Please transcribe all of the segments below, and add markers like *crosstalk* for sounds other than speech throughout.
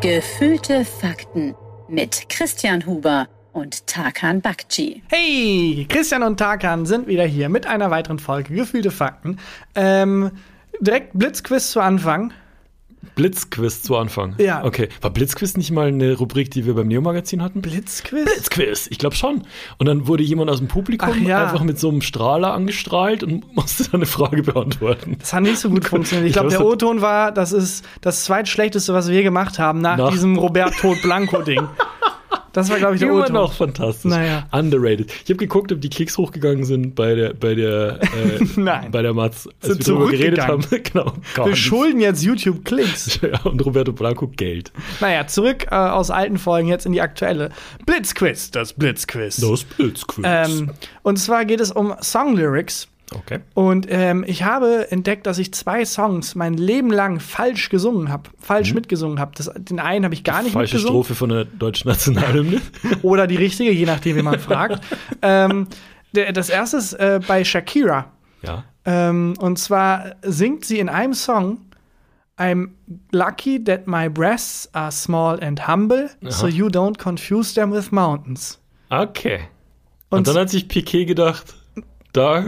Gefühlte Fakten mit Christian Huber und Tarkan Bakci. Hey, Christian und Tarkan sind wieder hier mit einer weiteren Folge Gefühlte Fakten. Ähm, direkt Blitzquiz zu Anfang. Blitzquiz zu Anfang. Ja. Okay. War Blitzquiz nicht mal eine Rubrik, die wir beim Neo-Magazin hatten? Blitzquiz? Blitzquiz, ich glaube schon. Und dann wurde jemand aus dem Publikum ja. einfach mit so einem Strahler angestrahlt und *laughs* musste dann eine Frage beantworten. Das hat nicht so gut *laughs* funktioniert. Ich glaube, der O-Ton war, das ist das zweitschlechteste, was wir gemacht haben, nach, Nach- diesem Robert Tod Blanco-Ding. *laughs* Das war, glaube ich, der Immer noch fantastisch. Naja. Underrated. Ich habe geguckt, ob die Klicks hochgegangen sind bei der, bei der, *laughs* äh, Nein. bei der Mats, als Sind wir darüber geredet haben. *laughs* genau. Gar Wir nicht. schulden jetzt YouTube-Klicks. *laughs* Ja, und Roberto Blanco Geld. Naja, zurück äh, aus alten Folgen jetzt in die aktuelle. Blitzquiz, das Blitzquiz. Das Blitzquiz. Ähm, und zwar geht es um Songlyrics. Okay. Und ähm, ich habe entdeckt, dass ich zwei Songs mein Leben lang falsch gesungen habe, falsch mitgesungen habe. Den einen habe ich gar nicht Mhm. Falsche mitgesungen. Strophe von der deutschen Nationalhymne. *laughs* Oder die richtige, je nachdem, wie man fragt. *laughs* ähm, der, das erste ist äh, bei Shakira. ja. Ähm, und zwar singt sie in einem Song I'm lucky that my breasts are small and humble, so you don't confuse them with mountains. Okay. Und, Und, dann hat sich Piquet gedacht, da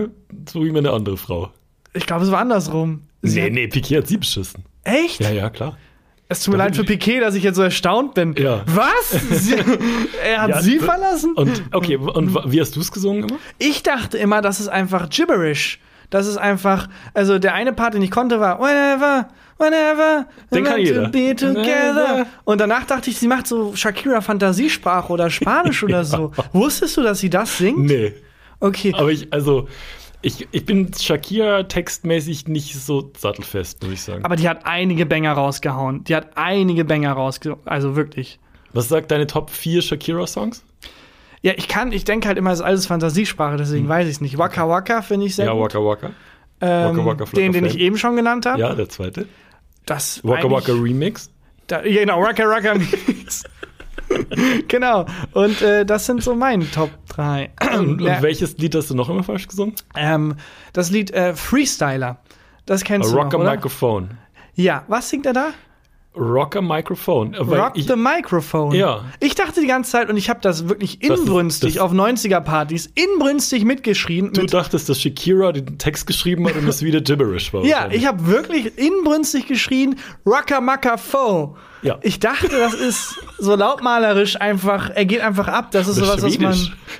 suche ich mir eine andere Frau. ich glaube, es war andersrum. Sie Nee, hat- nee, Piquet hat sie beschissen. Echt? Ja, ja, klar. Es tut mir leid für Piquet, dass ich jetzt so erstaunt bin. Ja. Was? Sie, *laughs* er hat Ja, sie verlassen? Und okay, und wa- wie hast du es gesungen immer? Ich dachte immer, das ist einfach gibberish. Das ist einfach, also der eine Part, den ich konnte, war whenever, whenever, Den kann jeder. to be together. Und danach dachte ich, sie macht so Shakira Fantasiesprache oder Spanisch oder so. *laughs* Wusstest du, dass sie das singt? Nee. Okay. Aber ich, also, ich, ich bin Shakira textmäßig nicht so sattelfest, muss ich sagen. Aber die hat einige Banger rausgehauen. Die hat einige Banger rausgehauen. Also wirklich. Was sagt deine Top 4 Shakira-Songs? Ja, ich kann, ich denke halt immer, es ist alles Fantasiesprache, deswegen weiß ich es nicht. Waka Waka finde ich sehr Hm. Ja, gut. Waka Waka. Ähm, Waka Waka den, den ich eben schon genannt habe. Ja, der zweite. Das Waka Waka Remix. Da, ja, genau, Waka Waka Mix. *laughs* *laughs* genau. Und äh, das sind so meine Top 3. Und, Ja, und welches Lied hast du noch immer falsch gesungen? ähm, das Lied äh, Freestyler. Das kennst du Rock noch, a oder? Microphone. Ja, was singt er da? Rock a Microphone. Weil Rock ich, the Microphone. Ja. Ich dachte die ganze Zeit, und ich habe das wirklich Das ist- inbrünstig das- auf 90er-Partys, inbrünstig mitgeschrien. du Mit, dachtest, dass Shakira den Text geschrieben hat und es wieder gibberish war. ja, ich habe wirklich inbrünstig geschrien, Macka Fo. Ja. Ich dachte, das ist so lautmalerisch einfach, er geht einfach ab. Das ist Das sowas, was man.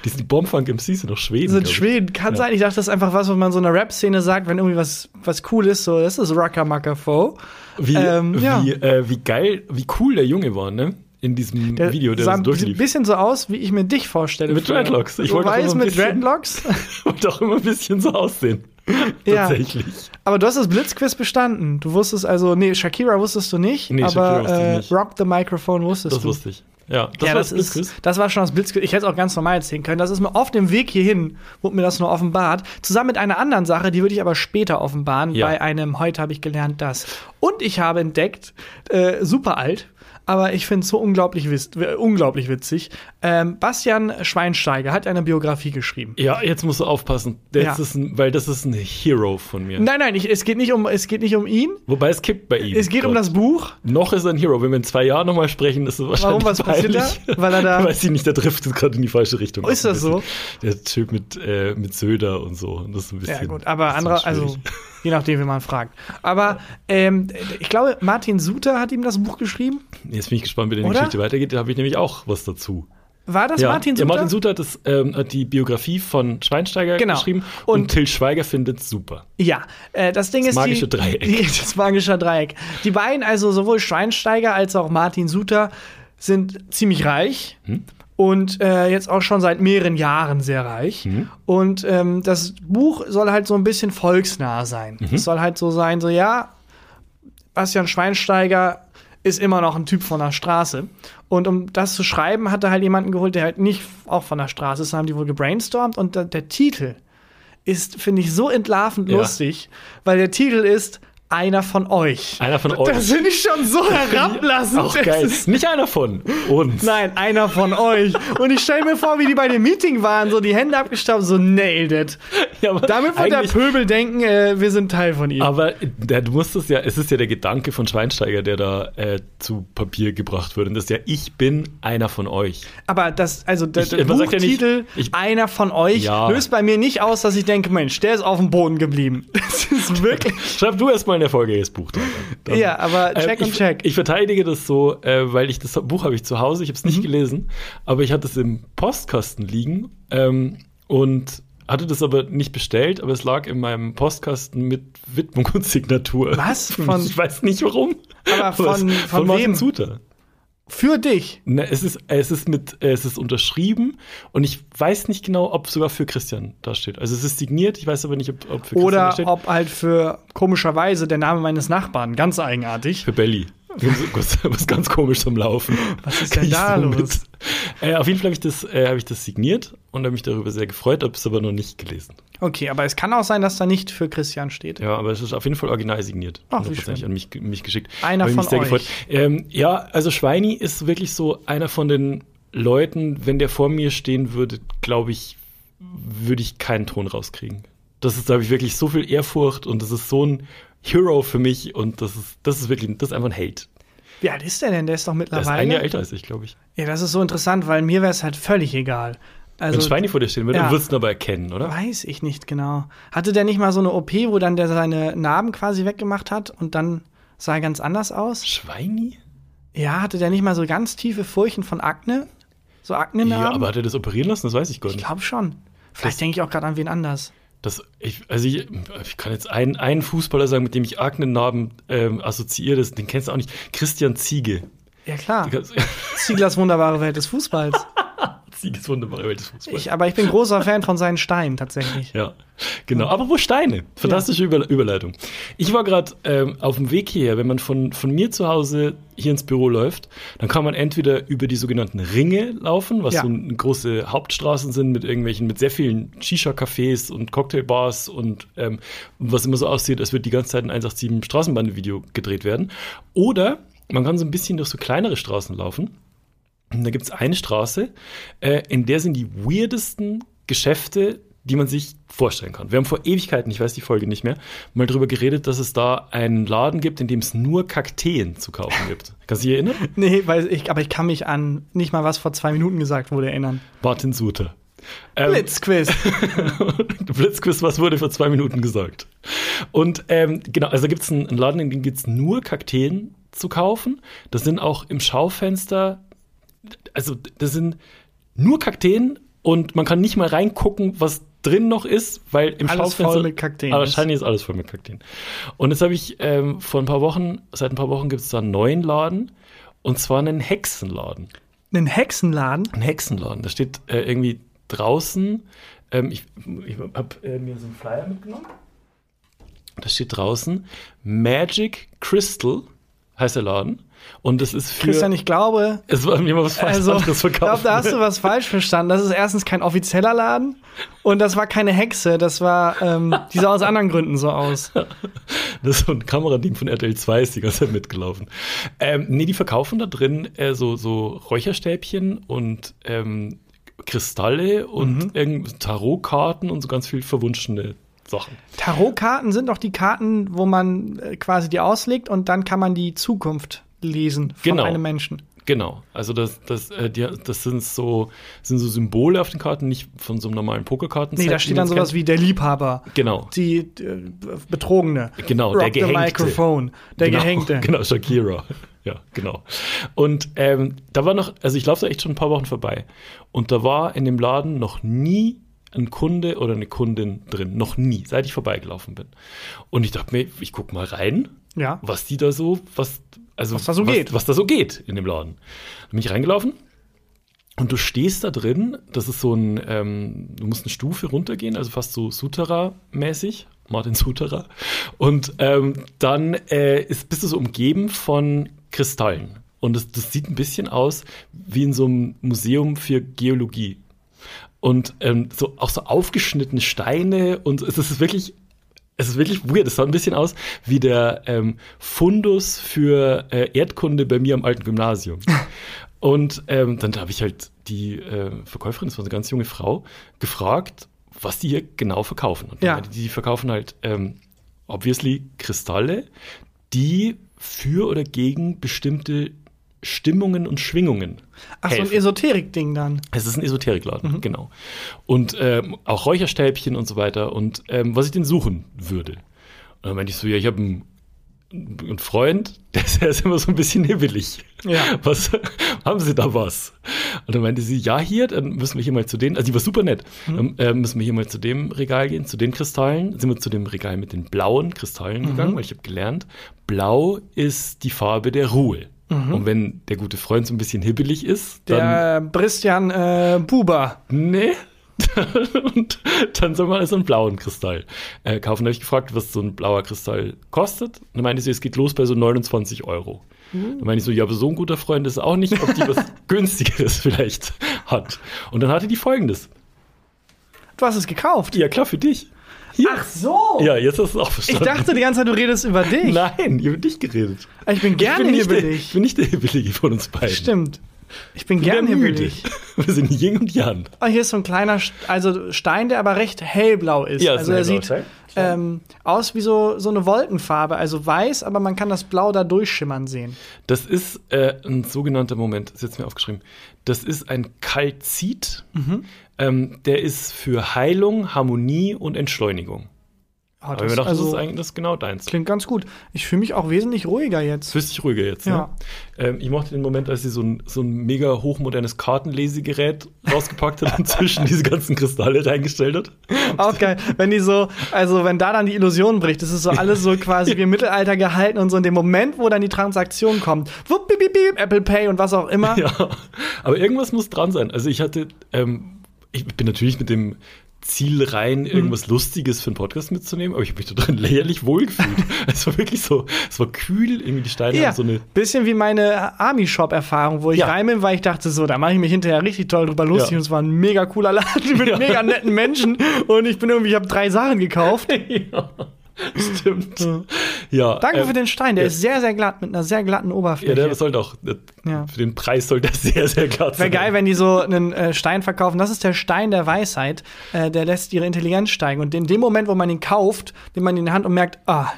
Die sind Bombfunk MCs sind doch Schweden. sind. Schweden. Kann Ja. sein. Ich dachte, das ist einfach was, was man so in einer Rap-Szene sagt, wenn irgendwie was, was cool ist. So, das ist Rocker Macker Fo. Wie, Ähm, ja. wie, äh, wie geil, wie cool der Junge war, ne? In diesem Video, der sah das ein bisschen so aus, wie ich mir dich vorstelle. Mit. Dreadlocks. Ich so wollte auch weiß ein mit Dreadlocks. *laughs* Und auch immer ein bisschen so aussehen. *laughs* Ja. Tatsächlich. Aber du hast das Blitzquiz bestanden. Du wusstest also, nee, Shakira wusstest du nicht, Nee, Shakira aber wusste ich äh, nicht. Rock the Microphone wusstest Das du. wusste ich. Ja, das ja, war das, das ist, das war schon das Blitzquiz. Ich hätte es auch ganz normal erzählen können. Das ist mir auf dem Weg hierhin, wurde mir das nur offenbart. Zusammen mit einer anderen Sache, die würde ich aber später offenbaren, Ja. bei einem Heute habe ich gelernt das. Und ich habe entdeckt, äh, super alt, aber ich finde es so unglaublich, unglaublich witzig. Ähm, Bastian Schweinsteiger hat eine Biografie geschrieben. Ja, jetzt musst du aufpassen. Ja. ein, weil das ist ein Hero von mir. Nein, nein, ich, es, geht nicht um, es geht nicht um ihn. Wobei es kippt bei ihm. Es geht um Gott. das Buch. Noch ist er ein Hero. Wenn wir in zwei Jahren nochmal sprechen, ist es wahrscheinlich was passiert da? peinlich. Weil er da- *laughs* Weiß ich nicht, der trifft gerade in die falsche Richtung. Ist das so? Der Typ mit, äh, mit Söder und so. Und das ist ein bisschen, Ja, gut, aber andere, also. Je nachdem, wie man fragt. Aber ähm, ich glaube, Martin Suter hat ihm das Buch geschrieben. Jetzt bin ich gespannt, wie die? Geschichte weitergeht. Da habe ich nämlich auch was dazu. War das ja, Martin ja, Suter? Martin Suter hat, das, ähm, hat die Biografie von Schweinsteiger Genau. geschrieben und, Und- Till Schweiger findet es super. Ja, äh, das Ding Das ist magische die, Dreieck. *laughs* Die, das magische Dreieck. Die beiden, also sowohl Schweinsteiger als auch Martin Suter, sind ziemlich reich. Hm? Und äh, jetzt auch schon seit mehreren Jahren sehr reich. Hm? Und ähm, das Buch soll halt so ein bisschen volksnah sein. Mhm. Es soll halt so sein, so ja, Bastian Schweinsteiger ist immer noch ein Typ von der Straße. Und um das zu schreiben, hat er halt jemanden geholt, der halt nicht auch von der Straße ist. Da haben die wohl gebrainstormt. Und der, der Titel ist, finde ich, so entlarvend Ja. lustig, weil der Titel ist einer von euch. Einer von euch. Das finde ich schon so *laughs* herablassend. Auch geil. ist- Nicht einer von uns. Nein, einer von euch. Und ich stelle mir vor, wie die bei dem Meeting waren, so die Hände abgestaubt, so nailed it. Ja, Damit wird der Pöbel denken, äh, wir sind Teil von ihm. Aber der, du musst es ja, es ist ja der Gedanke von Schweinsteiger, der da äh, zu Papier gebracht wird. Und das ist ja, ich bin einer von euch. Aber das, also der, Ich- der sagt ja nicht, Buchtitel, ich- einer von euch, Ja. löst bei mir nicht aus, dass ich denke, Mensch, der ist auf dem Boden geblieben. *laughs* Das ist wirklich. Schreib du erstmal ein erfolgreiches Buch. Dann. Dann- ja, aber check Ähm, und ich, check. Ich verteidige das so, äh, weil ich das Buch habe ich zu Hause, ich habe es nicht Mhm. gelesen, aber ich hatte es im Postkasten liegen ähm, und hatte das aber nicht bestellt, aber es lag in meinem Postkasten mit Widmung und Signatur. Was? *laughs* Von- ich weiß nicht warum. Aber von- es- von Martin wem? Suter. Für dich. Ne, es ist, es ist mit, es ist unterschrieben und ich weiß nicht genau, ob sogar für Christian da steht. Also es ist signiert, ich weiß aber nicht, ob, ob für Christian da Oder steht. ob halt für komischerweise der Name meines Nachbarn. Ganz eigenartig. Für Belly. Was, *laughs* was ganz komisch zum Laufen. Was ist denn da los? Äh, auf jeden Fall habe ich, das, äh, hab ich das signiert und habe mich darüber sehr gefreut, habe es aber noch nicht gelesen. Okay, aber es kann auch sein, dass da nicht für Christian steht. Ja, aber es ist auf jeden Fall original signiert. Ach, wie 100% schön. an mich, mich geschickt. Einer Hab ich mich von sehr euch. gefreut. Ähm, ja, also Schweini ist wirklich so einer von den Leuten, wenn der vor mir stehen würde, glaube ich, würde ich keinen Ton rauskriegen. Das ist, da habe ich wirklich so viel Ehrfurcht und das ist so ein Hero für mich und das ist, das ist wirklich, das ist einfach ein Hate. Wie alt ist der denn? Der ist doch Der ist mittlerweile. ein Jahr älter als ich, glaube ich. Ja, das ist so interessant, weil mir wäre es halt völlig egal. Also, Wenn Schweini vor dir stehen würde, ja. du würdest ihn aber erkennen, oder? weiß ich nicht genau. Hatte der nicht mal so eine OP, wo dann der seine Narben quasi weggemacht hat und dann sah er ganz anders aus? Schweini? Ja, hatte der nicht mal so ganz tiefe Furchen von Akne? So Ja, Aknenarben? aber hat er das operieren lassen? Das weiß ich gar ich nicht. glaube schon. Vielleicht denke ich auch gerade an wen anders. Das, ich, also ich, ich kann jetzt einen, einen Fußballer sagen, mit dem ich Aknenarben ähm, assoziiere, das, den kennst du auch nicht. Christian Ziege. Ja, klar. *laughs* Zieglers wunderbare Welt des Fußballs. Ziege ist wunderbare Welt des Fußballs. Ich, aber ich bin großer Fan von seinen Steinen tatsächlich. Ja, genau. Aber wo Steine? Fantastische Über Überleitung. Ich war gerade ähm, auf dem Weg hierher. Wenn man von, von mir zu Hause hier ins Büro läuft, dann kann man entweder über die sogenannten Ringe laufen, was Ja. so große Hauptstraßen sind mit irgendwelchen, mit sehr vielen Shisha-Cafés und Cocktailbars und ähm, was immer so aussieht, als würde die ganze Zeit ein 187 Straßenbahnvideo gedreht werden. Oder man kann so ein bisschen durch so kleinere Straßen laufen. Und da gibt es eine Straße, äh, in der sind die weirdesten Geschäfte, die man sich vorstellen kann. Wir haben vor Ewigkeiten, ich weiß die Folge nicht mehr, mal drüber geredet, dass es da einen Laden gibt, in dem es nur Kakteen zu kaufen gibt. *laughs* Kannst du dich erinnern? Nee, weil ich, aber ich kann mich an nicht mal was vor zwei Minuten gesagt wurde erinnern. Martin Suter. Ähm, Blitzquiz. *laughs* Blitzquiz, was wurde vor zwei Minuten gesagt? Und ähm, genau, also gibt es einen, Laden, in dem gibt es nur Kakteen zu kaufen. Das sind auch im Schaufenster, also das sind nur Kakteen und man kann nicht mal reingucken, was drin noch ist, weil im Alles Schaufenster voll mit Kakteen Aber ist. wahrscheinlich ist alles voll mit Kakteen. Und jetzt habe ich ähm, vor ein paar Wochen, seit ein paar Wochen gibt es da einen neuen Laden und zwar einen Hexenladen. Einen Hexenladen? Ein Hexenladen. Da steht äh, irgendwie draußen, ähm, ich, ich habe äh, mir so einen Flyer mitgenommen. Da steht draußen Magic Crystal heißt der Laden. Und das ist für. Christian, ich glaube, es war mir was falsch also, anderes ich glaube, verkauft. da hast du was falsch verstanden. Das ist erstens kein offizieller Laden und das war keine Hexe. Das war, ähm, die sah aus anderen Gründen so aus. *laughs* Das ist so ein Kamerateam von RTL 2 ist die ganze Zeit mitgelaufen. Ähm, nee, die verkaufen da drin äh, so, so Räucherstäbchen und ähm, Kristalle und Mhm. Tarotkarten und so ganz viel verwunschene Sachen. Tarotkarten sind doch die Karten, wo man äh, quasi die auslegt und dann kann man die Zukunft lesen von Genau. einem Menschen. Genau, also das, das, äh, die, das sind so, sind so Symbole auf den Karten, nicht von so einem normalen Pokerkarten. Nee, da steht dann sowas wie der Liebhaber, Genau, die äh, Betrogene, Genau, Rock der the Gehängte. Microphone, der genau, Gehängte. *laughs* Genau, Shakira. Ja, genau. Und ähm, da war noch, also ich laufe da echt schon ein paar Wochen vorbei. Und da war in dem Laden noch nie ein Kunde oder eine Kundin drin. Noch nie, seit ich vorbeigelaufen bin. Und ich dachte mir, ich guck mal rein, Ja. was die da so, was, also Was da so geht. Was da so geht in dem Laden. Dann bin ich reingelaufen und du stehst da drin, das ist so ein, ähm, du musst eine Stufe runtergehen, also fast so Sutera-mäßig, Martin Sutera. Und ähm, dann äh, ist, bist du so umgeben von Kristallen. Und das, das sieht ein bisschen aus wie in so einem Museum für Geologie. Und ähm, so auch so aufgeschnittene Steine und es ist wirklich es ist wirklich weird. Es sah ein bisschen aus wie der ähm, Fundus für äh, Erdkunde bei mir am alten Gymnasium. *laughs* Und ähm, dann habe ich halt die äh, Verkäuferin, das war eine ganz junge Frau, gefragt, was die hier genau verkaufen. Und Ja. die, die verkaufen halt ähm, obviously Kristalle, die für oder gegen bestimmte Stimmungen und Schwingungen Ach, so ein helfen. Esoterik-Ding dann. Es ist ein Esoterikladen, genau. Und ähm, auch Räucherstäbchen und so weiter. Und ähm, was ich denn suchen würde. Und dann meinte ich so, ja, ich habe einen, einen Freund, *laughs* der ist, der ist immer so ein bisschen hibbelig. Ja. Was haben Sie da was? Und dann meinte sie, ja, hier, dann müssen wir hier mal zu den, also die war super nett, dann äh, müssen wir hier mal zu dem Regal gehen, zu den Kristallen. Sind wir zu dem Regal mit den blauen Kristallen gegangen, weil ich habe gelernt, blau ist die Farbe der Ruhe. Und wenn der gute Freund so ein bisschen hibbelig ist, dann Der Christian äh, Buber. Nee. *laughs* und dann soll man also einen blauen Kristall äh, kaufen. Da habe ich gefragt, was so ein blauer Kristall kostet. Und dann meinte sie, es geht los bei so 29 Euro. Dann meine ich so, ja, aber so ein guter Freund ist auch nicht, ob die was *laughs* günstigeres vielleicht hat. Und dann hatte die folgendes. Du hast es gekauft. Ja, klar, für dich. Hier. Ach so. Ja, jetzt hast du es auch Ich verstanden. dachte die ganze Zeit, du redest über dich. Nein, über dich geredet. Ich bin gerne ich bin nicht der, ich bin nicht der Hibbelige von uns beiden. Stimmt. Ich bin gerne müde. hibbelig. *laughs* Wir sind Yin und Yang. Oh, hier ist so ein kleiner also Stein, der aber recht hellblau ist. Ja, also er sieht ähm, aus wie so, so eine Wolkenfarbe, also weiß, aber man kann das Blau da durchschimmern sehen. Das ist äh, ein sogenannter Moment, ist jetzt mir aufgeschrieben. Das ist ein Kalzit. Mhm. Ähm, der ist für Heilung, Harmonie und Entschleunigung. Aber das, ich dachte, das ist also, eigentlich das ist genau deins. klingt ganz gut. Ich fühle mich auch wesentlich ruhiger jetzt. Fühlst dich ruhiger jetzt, Ja. ne? Ähm, ich mochte den Moment, als sie so ein, so ein mega hochmodernes Kartenlesegerät rausgepackt hat und zwischen diese ganzen Kristalle reingestellt hat. Auch geil, wenn die so, also wenn da dann die Illusion bricht, das ist so alles so quasi wie im Mittelalter gehalten und so in dem Moment, wo dann die Transaktion kommt, wupp, bip, bip, Apple Pay und was auch immer. Ja, aber irgendwas muss dran sein. Also ich hatte, ähm, ich bin natürlich mit dem Ziel rein, Mhm. irgendwas Lustiges für einen Podcast mitzunehmen, aber ich habe mich da drin lächerlich wohlgefühlt. *laughs* es war wirklich so, es war kühl, irgendwie die Steine Ja, haben so eine. bisschen wie meine Army-Shop-Erfahrung, wo ich Ja. rein bin, weil ich dachte, so, da mache ich mich hinterher richtig toll drüber lustig Ja. und es war ein mega cooler Laden *laughs* mit Ja. mega netten Menschen und ich bin irgendwie, ich habe drei Sachen gekauft. *laughs* ja, *laughs* stimmt. Ja, Danke ähm, für den Stein, der ja. ist sehr, sehr glatt mit einer sehr glatten Ja, Oberfläche. der sollte auch, der, Ja. für den Preis soll der *laughs* sehr, sehr glatt Wäre sein. geil, wenn die so einen äh, Stein verkaufen. Das ist der Stein der Weisheit. Äh, der lässt ihre Intelligenz steigen. Und in dem Moment, wo man ihn kauft, nimmt man ihn in die Hand und merkt, ah,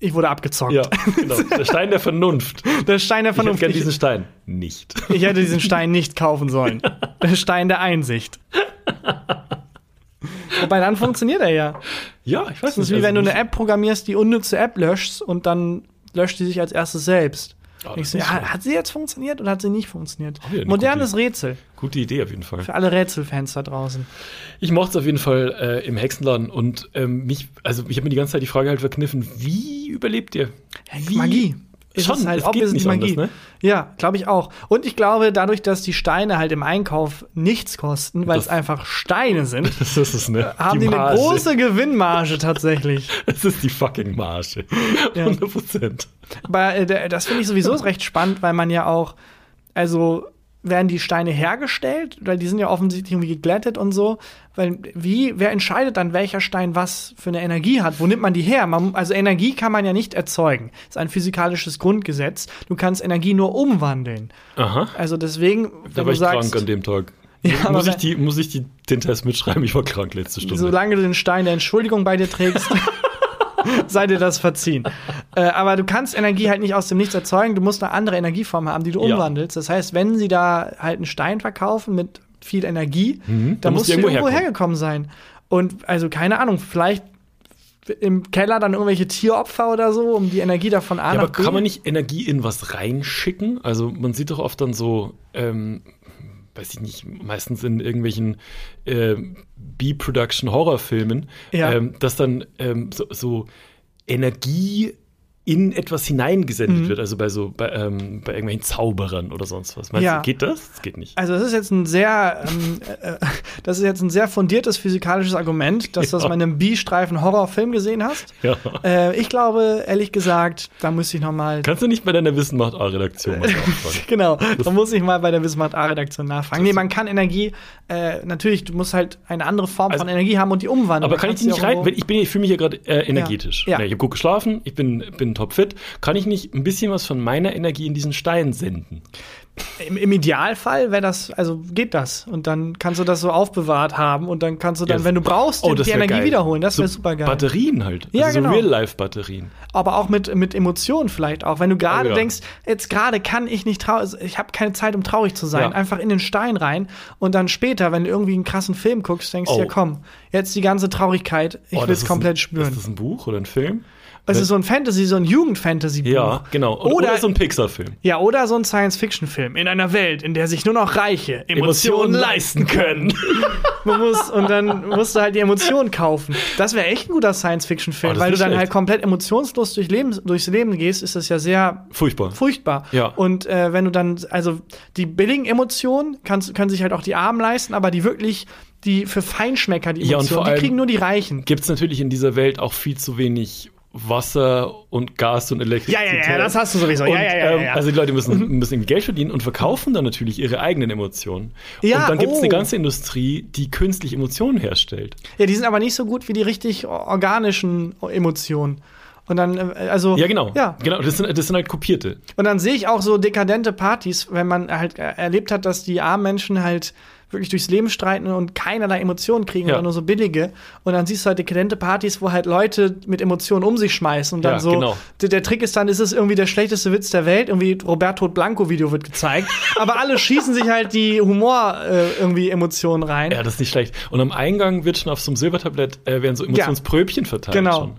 ich wurde abgezockt. Ja, *laughs* genau. Der Stein der Vernunft. Der Stein der Ich hätte Vernunft. Ich, diesen Stein. Nicht. ich hätte diesen Stein nicht kaufen sollen. Der Stein der Einsicht. *laughs* Wobei dann funktioniert er ja. Ja, ich weiß Das ist wie also wenn du eine nicht- App programmierst, die unnütze App löschst und dann löscht die sich als erstes selbst. Das so, ja, hat sie jetzt funktioniert oder hat sie nicht funktioniert? eine Modernes gute- Rätsel Gute Idee auf jeden Fall. für alle Rätselfans da draußen. Ich mochte es auf jeden Fall äh, im Hexenladen und ähm, mich, also ich habe mir die ganze Zeit die Frage halt verkniffen, wie überlebt ihr? Wie? Magie. Ist Schon, es halt es geht obvious nicht Magie. anders, ne? Ja, glaube ich auch. Und ich glaube, dadurch, dass die Steine halt im Einkauf nichts kosten, weil es einfach Steine sind, *laughs* Das ist es, ne? haben die, eine Marge. große Gewinnmarge tatsächlich. *laughs* Das ist die fucking Marge. Ja. 100 Prozent. Aber äh, das finde ich sowieso recht spannend, weil man ja auch, also werden die Steine hergestellt, weil die sind ja offensichtlich irgendwie geglättet und so. Weil wie, wer entscheidet dann, welcher Stein was für eine Energie hat? Wo nimmt man die her? Man, also Energie kann man ja nicht erzeugen. Das ist ein physikalisches Grundgesetz. Du kannst Energie nur umwandeln. Aha. Also deswegen, Da war du ich sagst, krank an dem Tag. Ja, muss, ich die, muss ich die, den Test mitschreiben? Ich war krank letzte Stunde. solange du den Stein der Entschuldigung bei dir trägst, *laughs* *laughs* sei dir das verziehen. Äh, aber du kannst Energie halt nicht aus dem Nichts erzeugen. Du musst eine andere Energieform haben, die du Ja. umwandelst. Das heißt, wenn sie da halt einen Stein verkaufen mit viel Energie, Mhm. dann muss muss die du irgendwo irgendwo hergekommen sein. Und also keine Ahnung, vielleicht im Keller dann irgendwelche Tieropfer oder so, um die Energie davon A Ja, aber kann man nicht Energie in was reinschicken? Also man sieht doch oft dann so, ähm, weiß ich nicht, meistens in irgendwelchen äh, B-Production-Horrorfilmen, Ja. ähm, dass dann ähm, so, so Energie in etwas hineingesendet Mhm. wird, also bei so bei, ähm, bei irgendwelchen Zauberern oder sonst was. Meinst Ja. du, geht das? Das geht nicht. Also das ist jetzt ein sehr, ähm, äh, *laughs* das ist jetzt ein sehr fundiertes physikalisches Argument, dass du das Ja. mal in einem B-Streifen Horrorfilm gesehen hast. Ja. Äh, ich glaube, ehrlich gesagt, da müsste ich noch mal Kannst du nicht bei deiner Wissen macht A-Redaktion mal *laughs* nachfragen? Genau, da muss ich mal bei der Wissenmacht A-Redaktion nachfragen. Nee, man kann Energie, äh, natürlich, du musst halt eine andere Form Also- von Energie haben und die umwandeln. Aber kann ich die nicht rein? ich bin, ich fühle mich hier gerade äh, energetisch. Ja. Ne, Ich habe gut geschlafen, ich bin, bin topfit. Kann ich nicht ein bisschen was von meiner Energie in diesen Stein senden? Im, Im Idealfall wäre das, also geht das. Und dann kannst du das so aufbewahrt haben und dann kannst du dann, Ja. wenn du brauchst, Oh, die, Energie geil. wiederholen. Das wäre So super geil. Batterien halt. Ja, also genau. so Real-Life-Batterien. Aber auch mit, mit Emotionen vielleicht auch. Wenn du gerade Oh, ja. denkst, jetzt gerade kann ich nicht traurig, ich habe keine Zeit, um traurig zu sein, Ja. einfach in den Stein rein und dann später, wenn du irgendwie einen krassen Film guckst, denkst du, Oh. ja komm, jetzt die ganze Traurigkeit, ich Oh, will es komplett ein, spüren. Ist das ein Buch oder ein Film? Es ist so ein Fantasy, so ein Jugend-Fantasy-Buch. Ja, genau. Oder, Oder- oder so ein Pixar-Film. Ja, oder so ein Science-Fiction-Film in einer Welt, in der sich nur noch Reiche Emotionen leisten können. *laughs* Man muss, und dann musst du halt die Emotionen kaufen. Das wäre echt ein guter Science-Fiction-Film, Oh, weil du dann schlecht. halt komplett emotionslos durch Leben, durchs Leben gehst, ist das ja sehr Furchtbar. furchtbar. Ja. Und äh, wenn du dann, also die billigen Emotionen kannst, können sich halt auch die Armen leisten, aber die wirklich, die für Feinschmecker, die Ja, und Emotionen, vor die allem- kriegen nur die Reichen. Gibt es natürlich in dieser Welt auch viel zu wenig Wasser und Gas und Elektrizität. Ja, ja, ja, das hast du sowieso. Und, ja, ja, ja, ähm. Also die Leute müssen, müssen irgendwie Geld verdienen und verkaufen dann natürlich ihre eigenen Emotionen. Ja, und dann gibt es oh. eine ganze Industrie, die künstlich Emotionen herstellt. Ja, die sind aber nicht so gut wie die richtig organischen Emotionen. Und dann, äh, also. Ja, genau. Ja. Genau, das sind, das sind halt kopierte. Und dann sehe ich auch so dekadente Partys, wenn man halt äh, erlebt hat, dass die armen Menschen halt wirklich durchs Leben streiten und keinerlei Emotionen kriegen Ja. oder nur so billige. Und dann siehst du halt dekadente Partys, wo halt Leute mit Emotionen um sich schmeißen und dann Ja, so. genau. Der, Trick ist dann, ist es irgendwie der schlechteste Witz der Welt. Irgendwie Roberto Blanco Video wird gezeigt. *laughs* aber alle schießen sich halt die Humor äh, irgendwie Emotionen rein. Ja, das ist nicht schlecht. Und am Eingang wird schon auf so einem Silbertablett äh, werden so Emotionspröbchen verteilt. genau. Schon.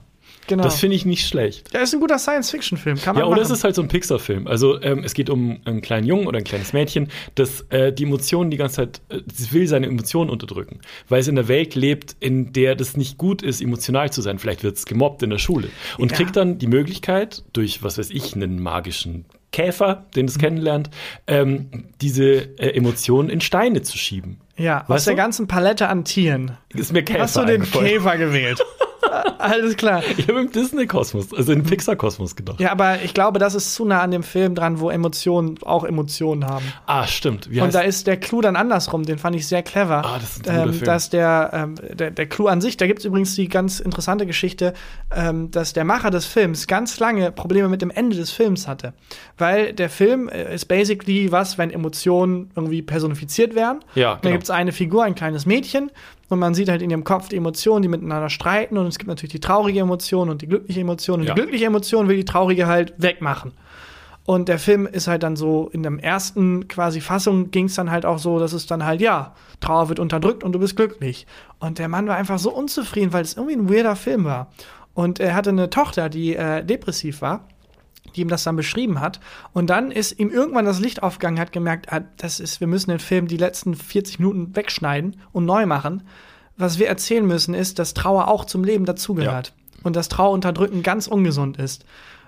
Genau. Das finde ich nicht schlecht. ja, ist ein guter Science-Fiction-Film. Kann man Ja, oder machen. es ist halt so ein Pixar-Film. Also ähm, es geht um einen kleinen Jungen oder ein kleines Mädchen, das äh, die Emotionen die ganze Zeit, äh, will seine Emotionen unterdrücken, weil es in einer Welt lebt, in der das nicht gut ist, emotional zu sein. Vielleicht wird es gemobbt in der Schule und Ja. kriegt dann die Möglichkeit durch, was weiß ich, einen magischen Käfer, den Mhm. es kennenlernt, ähm, diese äh, Emotionen in Steine zu schieben. Ja, aus Weißt der du? ganzen Palette an Tieren. Ist mir Käfer Hast du den. Käfer gewählt? *laughs* Alles klar. Ich habe im Disney-Kosmos, also im Pixar-Kosmos gedacht. Ja, aber ich glaube, das ist zu nah an dem Film dran, wo Emotionen auch Emotionen haben. Ah, stimmt. Wie Und da ist der Clou dann andersrum, den fand ich sehr clever. Ah, das ist ein guter ähm, Film. Dass der, ähm, der, der Clou an sich, da gibt es übrigens die ganz interessante Geschichte, ähm, dass der Macher des Films ganz lange Probleme mit dem Ende des Films hatte. Weil der Film äh, ist basically was, wenn Emotionen irgendwie personifiziert werden. Ja, genau. Gibt es eine Figur, ein kleines Mädchen, und man sieht halt in ihrem Kopf die Emotionen, die miteinander streiten. Und es gibt natürlich die traurige Emotion und die glückliche Emotion. Und Ja. die glückliche Emotion will die traurige halt wegmachen. Und der Film ist halt dann so, in der ersten quasi Fassung ging es dann halt auch so, dass es dann halt, ja, Trauer wird unterdrückt und du bist glücklich. Und der Mann war einfach so unzufrieden, weil es irgendwie ein weirder Film war. Und er hatte eine Tochter, die äh, depressiv war, die ihm das dann beschrieben hat. Und dann ist ihm irgendwann das Licht aufgegangen, hat gemerkt, ah, das ist, wir müssen den Film die letzten 40 Minuten wegschneiden und neu machen. Was wir erzählen müssen, ist, dass Trauer auch zum Leben dazugehört. Und dass Trauer unterdrücken ganz ungesund ist.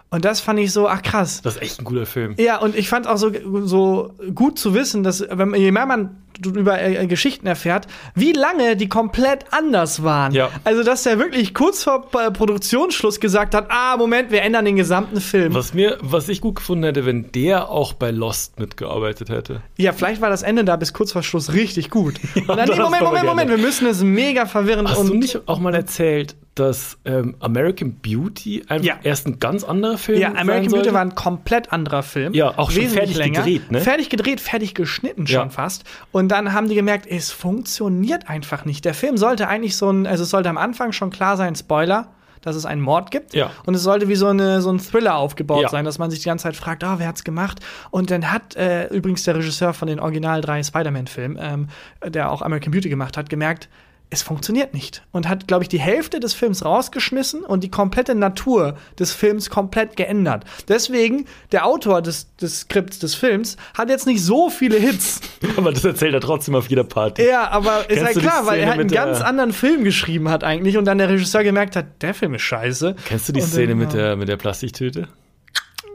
Und das fand ich so, ach krass. Das ist echt ein guter Film. Ja, und ich fand auch so, so gut zu wissen, dass wenn, je mehr man über äh, Geschichten erfährt, wie lange die komplett anders waren. Ja. Also, dass der wirklich kurz vor äh, Produktionsschluss gesagt hat, ah, Moment, wir ändern den gesamten Film. Was mir, was ich gut gefunden hätte, wenn der auch bei Lost mitgearbeitet hätte. Ja, vielleicht war das Ende da bis kurz vor Schluss richtig gut. *laughs* und dann, nee, Moment, Moment, gerne. Moment, wir müssen es mega verwirrend Hast und du nicht auch mal erzählt, dass ähm, American Beauty einfach Ja. erst ein ganz anderer Film Ja, American Beauty war ein komplett anderer Film. Ja, auch schon fertig gedreht, ne? Fertig gedreht, fertig geschnitten schon Ja. fast. Und dann haben die gemerkt, es funktioniert einfach nicht. Der Film sollte eigentlich so ein, also es sollte am Anfang schon klar sein, Spoiler, dass es einen Mord gibt. Ja. Und es sollte wie so, eine, so ein Thriller aufgebaut Ja. sein, dass man sich die ganze Zeit fragt, ah, wer hat's gemacht? Und dann hat äh, übrigens der Regisseur von den Original drei Spider-Man-Filmen, ähm, der auch American Beauty gemacht hat, gemerkt, es funktioniert nicht. Und hat, glaube ich, die Hälfte des Films rausgeschmissen und die komplette Natur des Films komplett geändert. Deswegen, der Autor des, des Skripts des Films hat jetzt nicht so viele Hits. *laughs* Aber das erzählt er trotzdem auf jeder Party. Ja, aber ist halt klar, weil er halt einen ganz anderen Film geschrieben hat eigentlich und dann der Regisseur gemerkt hat, der Film ist scheiße. Kennst du die Und Szene dann, mit der, mit der Plastiktüte?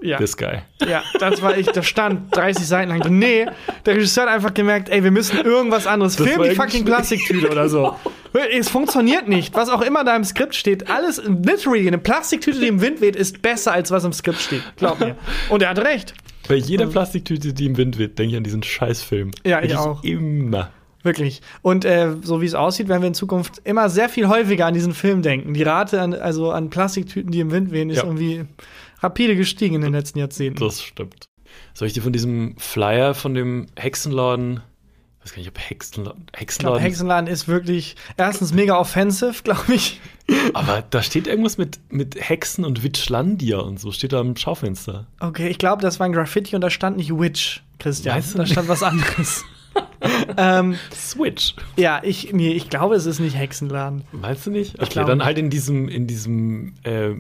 Ja. Das ist geil. Ja, das war ich, da stand 30 Seiten lang. Nee, der Regisseur hat einfach gemerkt, ey, wir müssen irgendwas anderes. Das Film die fucking Plastiktüte oder so. Es funktioniert nicht. Was auch immer da im Skript steht, alles literally eine Plastiktüte, die im Wind weht, ist besser als was im Skript steht. Glaub mir. Und er hat recht. Bei jeder Plastiktüte, die im Wind weht, denke ich an diesen Scheißfilm. Ja, ich Wirklich auch. Immer. Wirklich. Und äh, so wie es aussieht, werden wir in Zukunft immer sehr viel häufiger an diesen Film denken. Die Rate an, also an Plastiktüten, die im Wind wehen, ist Ja. irgendwie rapide gestiegen in den letzten Jahrzehnten. Das stimmt. Soll ich dir von diesem Flyer von dem Hexenladen, ich weiß gar nicht, ob Hexenladen, Ich glaube, Hexenladen, Hexenladen ist wirklich erstens mega offensive, glaube ich. *laughs* aber da steht irgendwas mit, mit Hexen und Witchlandia und so, steht da am Schaufenster. Okay, ich glaube, das war ein Graffiti und da stand nicht Witch, Christian. Weißt du da stand was anderes. *laughs* ähm, Switch. ja, ich, nee, ich glaube, es ist nicht Hexenladen. Meinst du nicht? Okay, glaube dann halt in diesem, in diesem äh,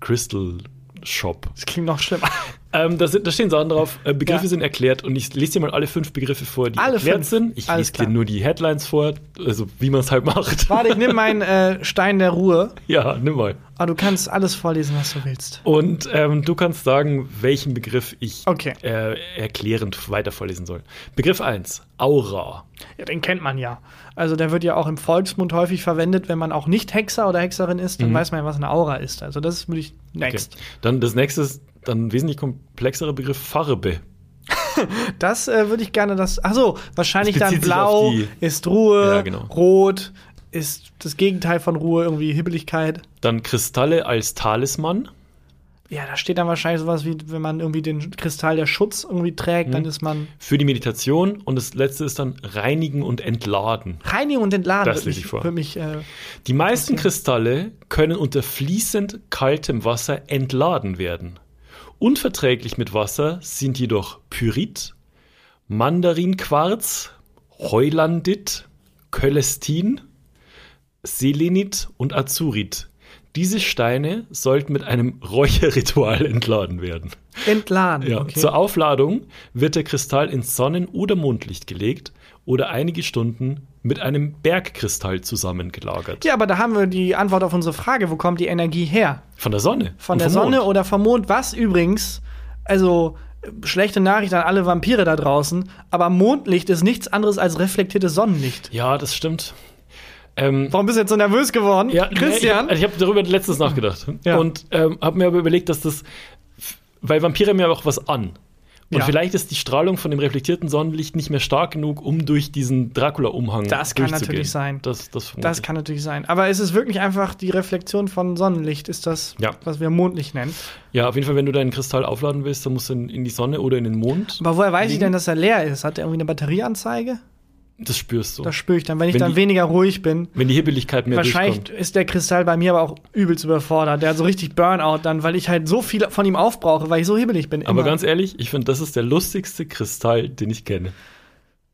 Crystal Shop. Das klingt noch schlimmer. Ähm, da, sind, da stehen Sachen drauf, äh, Begriffe Ja. sind erklärt und ich lese dir mal alle fünf Begriffe vor, die Alle erklärt fünf. sind. Ich Alles lese klar. dir nur die Headlines vor, also wie man es halt macht. *laughs* Warte, ich nehme meinen äh, Stein der Ruhe. Ja, nimm mal. Aber du kannst alles vorlesen, was du willst. Und ähm, du kannst sagen, welchen Begriff ich Okay. äh, erklärend weiter vorlesen soll. Begriff 1, Aura. Ja, den kennt man ja. Also der wird ja auch im Volksmund häufig verwendet, wenn man auch nicht Hexer oder Hexerin ist, dann Mhm. weiß man ja, was eine Aura ist. Also das würde ich next. Okay. Dann das nächste ist dann ein wesentlich komplexere Begriff Farbe. *laughs* Das äh, würde ich gerne das. Achso, wahrscheinlich dann blau die- ist Ruhe, Ja, genau. rot ist das Gegenteil von Ruhe, irgendwie Hibbeligkeit. Dann Kristalle als Talisman. Ja, da steht dann wahrscheinlich sowas wie, wenn man irgendwie den Kristall der Schutz irgendwie trägt, Mhm. dann ist man Für die Meditation. Und das letzte ist dann Reinigen und Entladen. Reinigung und Entladen. Das lese mich, ich vor. mich, äh, Die meisten Kristalle können unter fließend kaltem Wasser entladen werden. Unverträglich mit Wasser sind jedoch Pyrit, Mandarinquarz, Heulandit, Kölestin, Selenit und Azurit. Diese Steine sollten mit einem Räucherritual *laughs* entladen werden. entladen. Ja, okay. Zur Aufladung wird der Kristall ins Sonnen- oder Mondlicht gelegt oder einige Stunden mit einem Bergkristall zusammengelagert. ja, aber da haben wir die Antwort auf unsere Frage, wo kommt die Energie her? Von der Sonne. Von der Sonne Mond. oder vom Mond, was übrigens, also schlechte Nachricht an alle Vampire da draußen, aber Mondlicht ist nichts anderes als reflektiertes Sonnenlicht. Ja, das stimmt. Ähm, Warum bist du jetzt so nervös geworden? ja, Christian? Nee, ich habe hab darüber letztens nachgedacht. Ja. Und ähm, habe mir aber überlegt, dass das. Weil Vampire haben ja auch was an. Und Ja. vielleicht ist die Strahlung von dem reflektierten Sonnenlicht nicht mehr stark genug, um durch diesen Dracula-Umhang Das kann natürlich sein. Das, das, das ich. kann natürlich sein. Aber ist es wirklich einfach die Reflexion von Sonnenlicht? Ist das, Ja. was wir Mondlicht nennen? Ja, auf jeden Fall, wenn du deinen Kristall aufladen willst, dann musst du in, in die Sonne oder in den Mond. Aber woher weiß ich liegen. denn, dass er leer ist? Hat er irgendwie eine Batterieanzeige? Das spürst du. Das spüre ich dann, wenn ich Wenn dann die- weniger ruhig bin. wenn die Hibbeligkeit mehr Wahrscheinlich durchkommt. ist der Kristall bei mir aber auch übelst überfordert. Der hat so richtig Burnout dann, weil ich halt so viel von ihm aufbrauche, weil ich so hibbelig bin. Aber immer. ganz ehrlich, ich finde, das ist der lustigste Kristall, den ich kenne.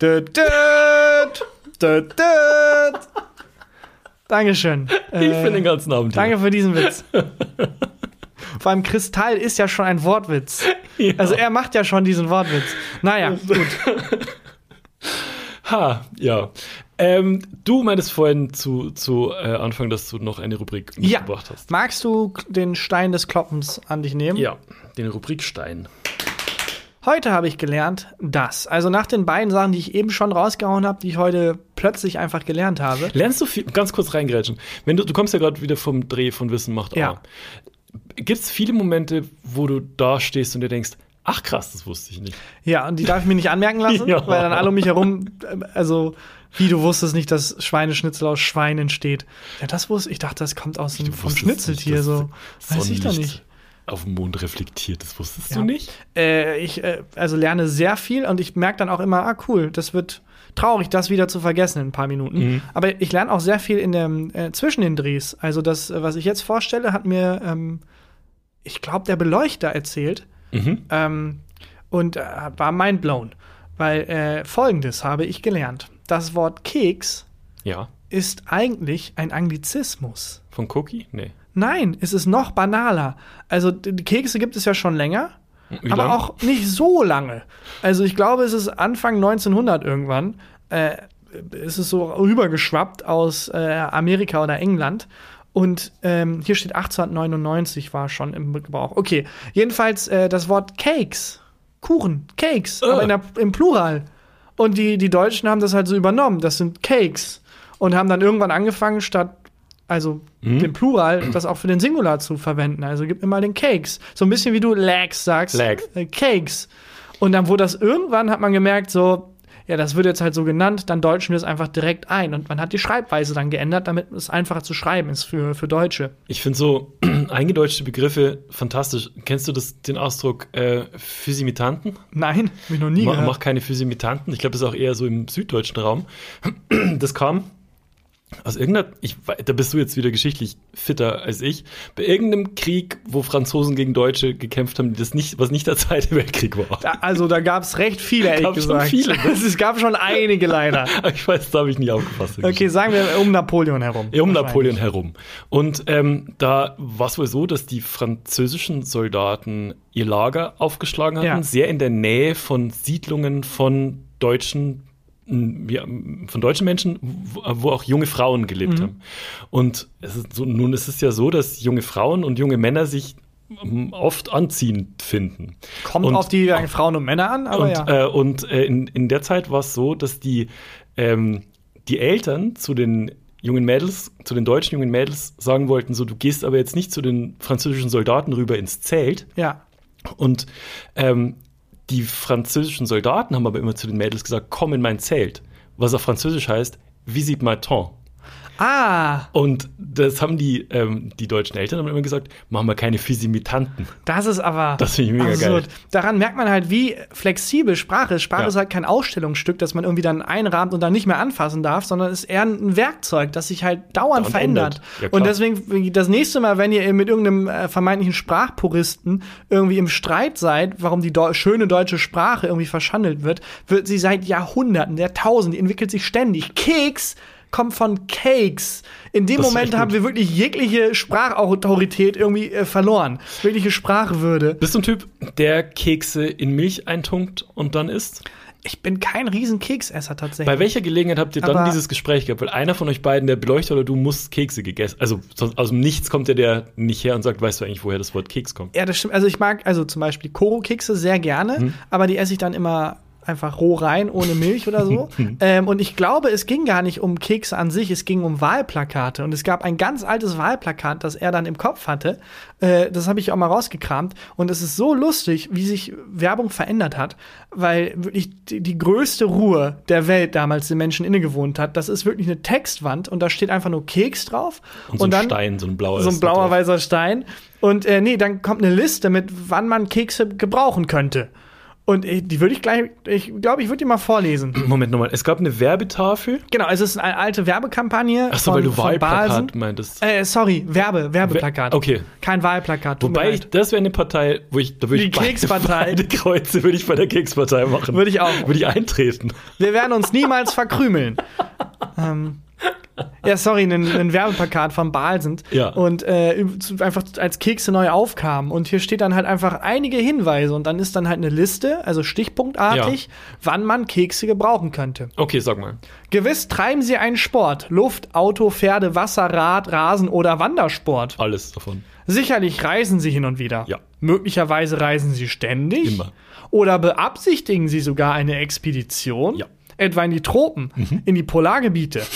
Död, död, död, död. Dankeschön. *laughs* Ich Äh, finde den ganzen Abend. Danke für diesen Witz. *laughs* Vor allem Kristall ist ja schon ein Wortwitz. Ja. Also er macht ja schon diesen Wortwitz. Naja, gut. *laughs* Ha, ja. Ähm, du meintest vorhin zu, zu äh, Anfang, dass du noch eine Rubrik Ja. mitgebracht hast. Magst du den Stein des Kloppens an dich nehmen? Ja, den Rubrikstein. Heute habe ich gelernt, dass, also nach den beiden Sachen, die ich eben schon rausgehauen habe, die ich heute plötzlich einfach gelernt habe. Lernst du viel, ganz kurz reingrätschen. Wenn du, du kommst ja gerade wieder vom Dreh von Wissen macht A. Ja. Gibt es viele Momente, wo du da stehst und dir denkst, ach krass, das wusste ich nicht. Ja, und die darf ich mir nicht anmerken lassen, *laughs* Ja. weil dann alle um mich herum, äh, also, wie du wusstest nicht, dass Schweineschnitzel aus Schweinen entsteht. Ja, das wusste ich. dachte, das kommt aus dem, vom Schnitzeltier nicht, so. Weiß ich doch nicht. Auf dem Mond reflektiert, das wusstest Ja. du nicht? Äh, ich äh, also lerne sehr viel und ich merke dann auch immer, ah cool, das wird traurig, das wieder zu vergessen in ein paar Minuten. Mhm. Aber ich lerne auch sehr viel in dem, äh, zwischen den Drehs. Also das, äh, was ich jetzt vorstelle, hat mir, ähm, ich glaube, der Beleuchter erzählt Mhm. ähm, und äh, war mindblown. Weil äh, folgendes habe ich gelernt. Das Wort Keks Ja. ist eigentlich ein Anglizismus. Von Cookie? Nee. Nein, es ist noch banaler. Also die Kekse gibt es ja schon länger, Wie aber lang? auch nicht so lange. Also ich glaube, es ist Anfang 1900 irgendwann. Äh, es ist so rübergeschwappt aus äh, Amerika oder England. Und ähm, hier steht 1899 war schon im Gebrauch. Okay, jedenfalls äh, das Wort Cakes, Kuchen, Cakes, aber in der, im Plural. Und die, die Deutschen haben das halt so übernommen. Das sind Cakes. Und haben dann irgendwann angefangen, statt also Mhm. den Plural, das auch für den Singular zu verwenden. Also gib immer den Cakes. So ein bisschen wie du Legs sagst. Legs. Äh, Cakes. Und dann wurde das irgendwann, hat man gemerkt, so, ja, das wird jetzt halt so genannt, dann deutschen wir es einfach direkt ein. Und man hat die Schreibweise dann geändert, damit es einfacher zu schreiben ist für, für Deutsche. Ich finde so *clears throat* eingedeutschte Begriffe fantastisch. Kennst du das, den Ausdruck äh, Physimittanten? Nein, hab ich noch nie Mach, gehört. mach keine Physimittanten. Ich glaube, das ist auch eher so im süddeutschen Raum. *clears throat* Das kam aus irgendeiner, ich, da bist du jetzt wieder geschichtlich fitter als ich, bei irgendeinem Krieg, wo Franzosen gegen Deutsche gekämpft haben, das nicht, was nicht der Zweite Weltkrieg war. Da, also da gab es recht viele, ehrlich Gab's schon gesagt. viele, ne? es gab schon einige leider. *laughs* Ich weiß, da habe ich nicht aufgepasst. Okay, sagen wir um Napoleon herum. Ja, um. Napoleon herum. Und ähm, da war es wohl so, dass die französischen Soldaten ihr Lager aufgeschlagen hatten, Ja. sehr in der Nähe von Siedlungen von deutschen ja, von deutschen Menschen, wo, wo auch junge Frauen gelebt Mhm. haben. Und es ist so, nun ist es ja so, dass junge Frauen und junge Männer sich oft anziehend finden. Kommt Und- auf die äh, Frauen und Männer an, aber und ja. äh, und äh, in, in der Zeit war es so, dass die, ähm, die Eltern zu den jungen Mädels, zu den deutschen jungen Mädels sagen wollten, so du gehst aber jetzt nicht zu den französischen Soldaten rüber ins Zelt. ja. Und ähm, die französischen Soldaten haben aber immer zu den Mädels gesagt, komm in mein Zelt. Was auf Französisch heißt, visite ma tante. Ah, Und das haben die, ähm, die deutschen Eltern haben immer gesagt, machen wir keine Physimitentanten. das ist aber Das finde ich mega absurd. geil. Daran merkt man halt, wie flexibel Sprache ist. Sprache Ja. ist halt kein Ausstellungsstück, das man irgendwie dann einrahmt und dann nicht mehr anfassen darf, sondern ist eher ein Werkzeug, das sich halt dauernd, Dauernd verändert. ändert. Ja, und deswegen, das nächste Mal, wenn ihr mit irgendeinem äh, vermeintlichen Sprachpuristen irgendwie im Streit seid, warum die deu schöne deutsche Sprache irgendwie verschandelt wird, wird sie seit Jahrhunderten, Jahrtausenden, die entwickelt sich ständig. Keks kommt von Cakes. In dem Das Moment haben wir wirklich jegliche Sprachautorität irgendwie äh, verloren. Wirkliche Sprachwürde. Bist du ein Typ, der Kekse in Milch eintunkt und dann isst? Ich bin kein riesen Keksesser tatsächlich. Bei welcher Gelegenheit habt ihr dann Aber- dieses Gespräch gehabt? Weil einer von euch beiden, der Beleuchter oder du, muss Kekse gegessen. Also aus dem Nichts kommt ja der nicht her und sagt, weißt du eigentlich, woher das Wort Keks kommt? ja, das stimmt. Also ich mag also zum Beispiel Koro-Kekse sehr gerne, Hm. aber die esse ich dann immer einfach roh rein, ohne Milch oder so. *laughs* ähm, und ich glaube, es ging gar nicht um Kekse an sich, es ging um Wahlplakate. Und es gab ein ganz altes Wahlplakat, das er dann im Kopf hatte. Äh, das habe ich auch mal rausgekramt. Und es ist so lustig, wie sich Werbung verändert hat, weil wirklich die, die größte Ruhe der Welt damals den Menschen innegewohnt hat. Das ist wirklich eine Textwand und da steht einfach nur Keks drauf. Und so ein Stein, so ein blauer. So ein blauer weißer Stein. Und äh, nee, dann kommt eine Liste mit, wann man Kekse gebrauchen könnte. Und die würde ich gleich, ich glaube, ich würde die mal vorlesen. Moment nochmal, es gab eine Werbetafel. genau, es ist eine alte Werbekampagne. Achso, von, weil du Wahlplakat meintest. Äh, sorry, Werbe, Werbeplakat. okay. Kein Wahlplakat. Wobei, ich, das wäre eine Partei, wo ich, da würde Die ich beide- Kekspartei. Beide Kreuze würde ich bei der Kekspartei machen. Würde ich auch. Würde ich eintreten. Wir werden uns niemals verkrümeln. ähm, ja, sorry, ein, Werbeplakat von Balsend. Ja. Und äh, einfach als Kekse neu aufkamen. Und hier steht dann halt einfach einige Hinweise. Und dann ist dann halt eine Liste, also stichpunktartig, wann man Kekse gebrauchen könnte. Okay, sag mal. Gewiss treiben Sie einen Sport. Luft, Auto, Pferde, Wasser, Rad, Rasen oder Wandersport. Alles davon. Sicherlich reisen Sie hin und wieder. Ja. Möglicherweise reisen Sie ständig. Immer. Oder beabsichtigen Sie sogar eine Expedition? Ja. Etwa in die Tropen, in die Polargebiete. *laughs*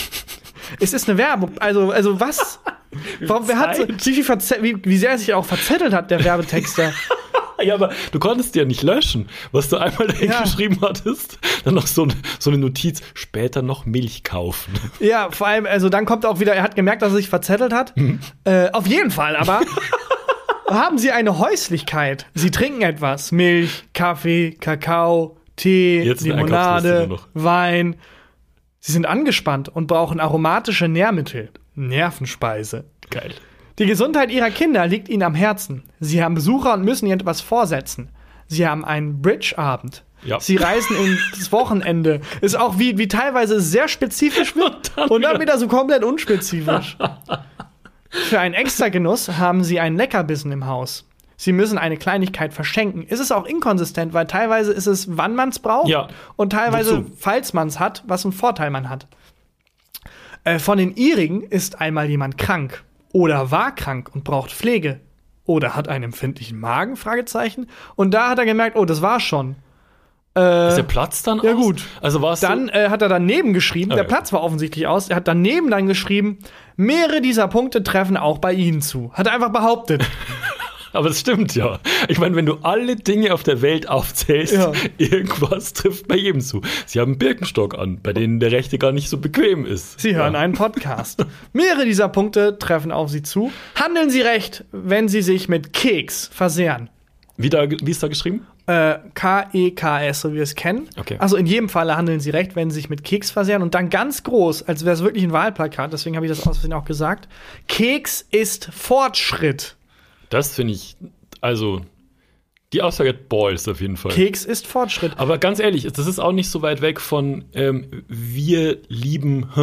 es ist eine Werbung. Also, also was? *laughs* Warum, wer hat so, wie, wie, wie sehr er sich auch verzettelt hat, der Werbetexter. *laughs* Ja, aber du konntest ja nicht löschen, was du einmal dahin Ja. geschrieben hattest. Dann noch so, eine- so eine Notiz, später noch Milch kaufen. *laughs* ja, vor allem, also dann kommt auch wieder, er hat gemerkt, dass er sich verzettelt hat. Äh, auf jeden Fall, aber haben Sie eine Häuslichkeit? Sie trinken etwas. Milch, Kaffee, Kakao, Tee, Jetzt Limonade. Wein. Sie sind angespannt und brauchen aromatische Nährmittel. Nervenspeise. Geil. Die Gesundheit ihrer Kinder liegt ihnen am Herzen. Sie haben Besucher und müssen ihnen etwas vorsetzen. Sie haben einen Bridge-Abend. Ja. Sie reisen ins *laughs* Wochenende. Ist auch wie, wie teilweise sehr spezifisch wird Und dann und dann wieder- wieder so komplett unspezifisch. *laughs* Für einen extra Genuss haben sie einen Leckerbissen im Haus. Sie müssen eine Kleinigkeit verschenken. Ist es auch inkonsistent, weil teilweise ist es, wann man es braucht Ja. und teilweise, Wozu? falls man es hat, was einen Vorteil man hat. Äh, von den ihrigen ist einmal jemand krank oder war krank und braucht Pflege oder hat einen empfindlichen Magen? Fragezeichen. Und da hat er gemerkt, oh, das war schon. Ist der Platz dann ja, aus? gut. Also Dann äh, hat er daneben geschrieben, Ah, der ja. Platz war offensichtlich aus, er hat daneben dann geschrieben, mehrere dieser Punkte treffen auch bei Ihnen zu. Hat er einfach behauptet. *laughs* Aber das stimmt ja. Ich meine, wenn du alle Dinge auf der Welt aufzählst, Ja. *laughs* irgendwas trifft bei jedem zu. Sie haben einen Birkenstock an, bei denen der rechte gar nicht so bequem ist. Sie hören ja. einen Podcast. Mehrere dieser Punkte treffen auf Sie zu. Handeln Sie recht, wenn Sie sich mit Keks versehren. Wie, da, wie ist da geschrieben? Äh, K-E-K-S, so wie wir es kennen. Okay. Also in jedem Falle handeln Sie recht, wenn Sie sich mit Keks versehren. Und dann ganz groß, als wäre es wirklich ein Wahlplakat, deswegen habe ich das aus Versehen auch gesagt. Keks ist Fortschritt. Das finde ich, also, die Aussage Balls auf jeden Fall. Keks ist Fortschritt. Aber ganz ehrlich, das ist auch nicht so weit weg von ähm, wir lieben, *laughs*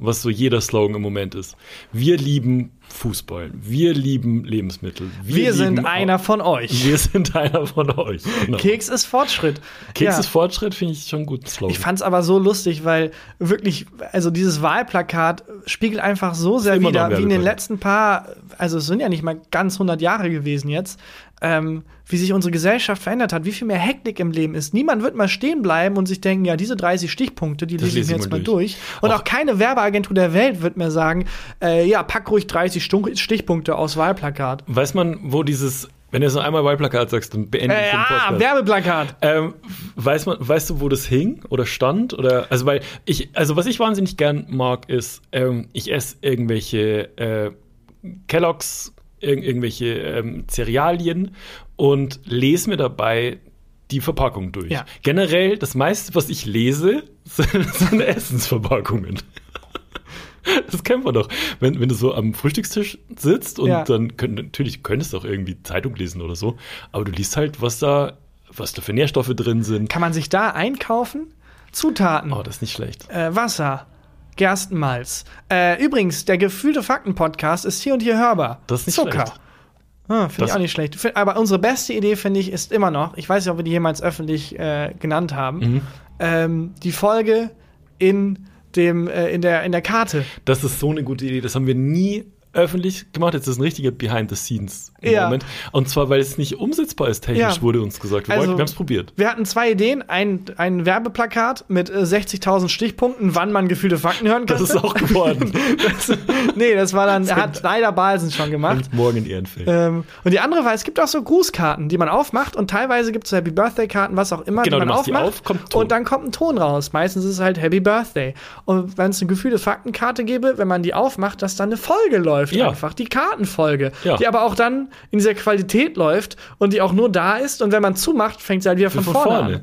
was so jeder Slogan im Moment ist. Wir lieben Fußball. Wir lieben Lebensmittel. Wir, sind lieben einer auch- von euch. Wir sind *laughs* einer von euch. Genau. Keks ist Fortschritt. Keks Ja. ist Fortschritt, finde ich schon einen guten Slogan. Ich fand's aber so lustig, weil wirklich, also dieses Wahlplakat spiegelt einfach so sehr wider, ein wie in den letzten paar, also es sind ja nicht mal ganz 100 Jahre gewesen jetzt, ähm, wie sich unsere Gesellschaft verändert hat, wie viel mehr Hektik im Leben ist. Niemand wird mal stehen bleiben und sich denken, ja, diese 30 Stichpunkte, die lese ich mir jetzt mal durch. Und Auch- auch, keine Werbeagentur der Welt wird mir sagen, äh, ja, pack ruhig 30 Stunk- Stichpunkte aus Wahlplakat. Weiß man, wo dieses, wenn du so einmal Wahlplakat sagst, dann beende ich Äh, den ah, Podcast. Werbeplakat. Ähm, weiß man, weißt du, wo das hing oder stand? Oder also weil ich, also was ich wahnsinnig gern mag, ist, ähm, ich esse irgendwelche äh, Kelloggs, irg irgendwelche ähm, Cerealien und lese mir dabei die Verpackung durch. Ja. Generell, das meiste, was ich lese, sind, *laughs* sind Essensverpackungen. *laughs* Das kennt man doch. Wenn, wenn du so am Frühstückstisch sitzt und Ja. dann könnt, natürlich könntest du auch irgendwie Zeitung lesen oder so, aber du liest halt, was da, was da für Nährstoffe drin sind. Kann man sich da einkaufen? Zutaten. Oh, das ist nicht schlecht. äh, Wasser, Gerstenmalz. Äh, übrigens, der gefühlte Fakten-Podcast ist hier und hier hörbar. Das ist nicht Zucker. schlecht. Ah, finde ich auch nicht schlecht. Aber unsere beste Idee, finde ich, ist immer noch, ich weiß nicht, ob wir die jemals öffentlich äh, genannt haben, Mhm. ähm, die Folge in, dem, äh, in, der, in der Karte. Das ist so eine gute Idee. Das haben wir nie öffentlich gemacht. Jetzt ist ein richtiger Behind the Scenes Ja. Und zwar, weil es nicht umsetzbar ist technisch, Ja. wurde uns gesagt. Wir, Also- wollten- wir haben es probiert. Wir hatten zwei Ideen. Ein, ein Werbeplakat mit äh, 60.000 Stichpunkten, wann man gefühlte Fakten hören kann. Das ist auch geworden. *laughs* das, nee, das war dann, hat leider Balsen schon gemacht. Morgen in Ehrenfeld. Ähm, und die andere war, es gibt auch so Grußkarten, die man aufmacht und teilweise gibt es so Happy Birthday Karten, was auch immer, Genau, die man aufmacht auf, kommt und dann kommt ein Ton raus. Meistens ist es halt Happy Birthday. Und wenn es eine gefühlte Faktenkarte gäbe, wenn man die aufmacht, dass dann eine Folge läuft Ja. einfach, die Kartenfolge, Ja. die aber auch dann in dieser Qualität läuft und die auch nur da ist und wenn man zumacht, fängt sie halt wieder von, Von vorne, vorne. an.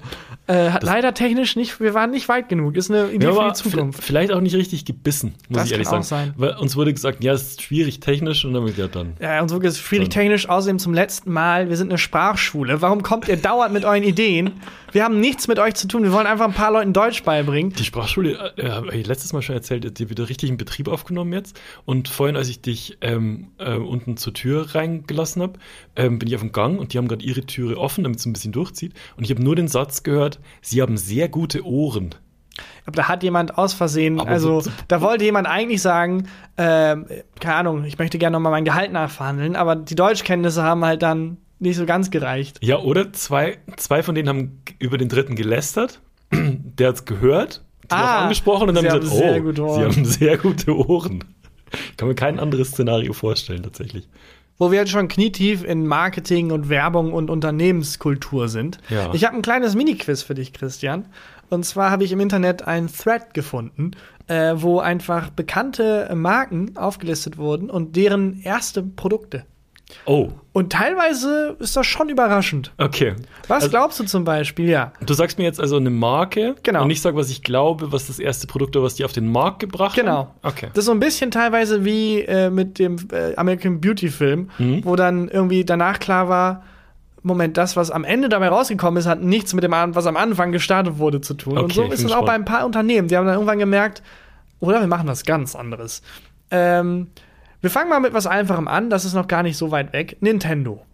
Äh, hat leider technisch nicht, wir waren nicht weit genug. Ist eine Idee Ja, für die Zukunft. vi- vielleicht auch nicht richtig gebissen, muss Das ich ehrlich kann sagen. auch sein. Weil uns wurde gesagt, ja, es ist schwierig technisch und dann haben wir gesagt, dann. Ja, und so ist es schwierig Schon. technisch. Außerdem zum letzten Mal, wir sind eine Sprachschule. Warum kommt ihr dauernd mit euren Ideen? Wir haben nichts mit euch zu tun. Wir wollen einfach ein paar Leuten Deutsch beibringen. Die Sprachschule, äh, habe ich letztes Mal schon erzählt, die wieder richtig in Betrieb aufgenommen jetzt. Und vorhin, als ich dich ähm, äh, unten zur Tür reingelassen habe, ähm, bin ich auf dem Gang und die haben gerade ihre Türe offen, damit es ein bisschen durchzieht. Und ich habe nur den Satz gehört, sie haben sehr gute Ohren. Aber da hat jemand aus Versehen, Aber also so- da wollte jemand eigentlich sagen, ähm, keine Ahnung, ich möchte gerne nochmal mein Gehalt nachverhandeln, aber die Deutschkenntnisse haben halt dann nicht so ganz gereicht. Ja, oder zwei, zwei von denen haben über den dritten gelästert. *clears throat* Der hat's gehört, die Ah, angesprochen und dann gesagt, haben sehr oh, sie haben *laughs* sehr gute Ohren. Ich kann mir kein anderes Szenario vorstellen, tatsächlich. Wo wir jetzt schon knietief in Marketing und Werbung und Unternehmenskultur sind. Ja. Ich habe ein kleines Mini-Quiz für dich, Christian. Und zwar habe ich im Internet einen Thread gefunden, äh, wo einfach bekannte Marken aufgelistet wurden und deren erste Produkte. Oh, Und teilweise ist das schon überraschend. okay. Was Also- glaubst du zum Beispiel? Ja. Du sagst mir jetzt also eine Marke Genau. und ich sage, was ich glaube, was das erste Produkt war, was die auf den Markt gebracht Genau. haben. Okay. Das ist so ein bisschen teilweise wie äh, mit dem äh, American Beauty Film, Mhm. wo dann irgendwie danach klar war, Moment, das, was am Ende dabei rausgekommen ist, hat nichts mit dem, was am Anfang gestartet wurde, zu tun. und Okay, so ich ist es auch bei ein paar Unternehmen. Die haben dann irgendwann gemerkt, oder wir machen was ganz anderes. Ähm, wir fangen mal mit was Einfachem an, das ist noch gar nicht so weit weg. Nintendo.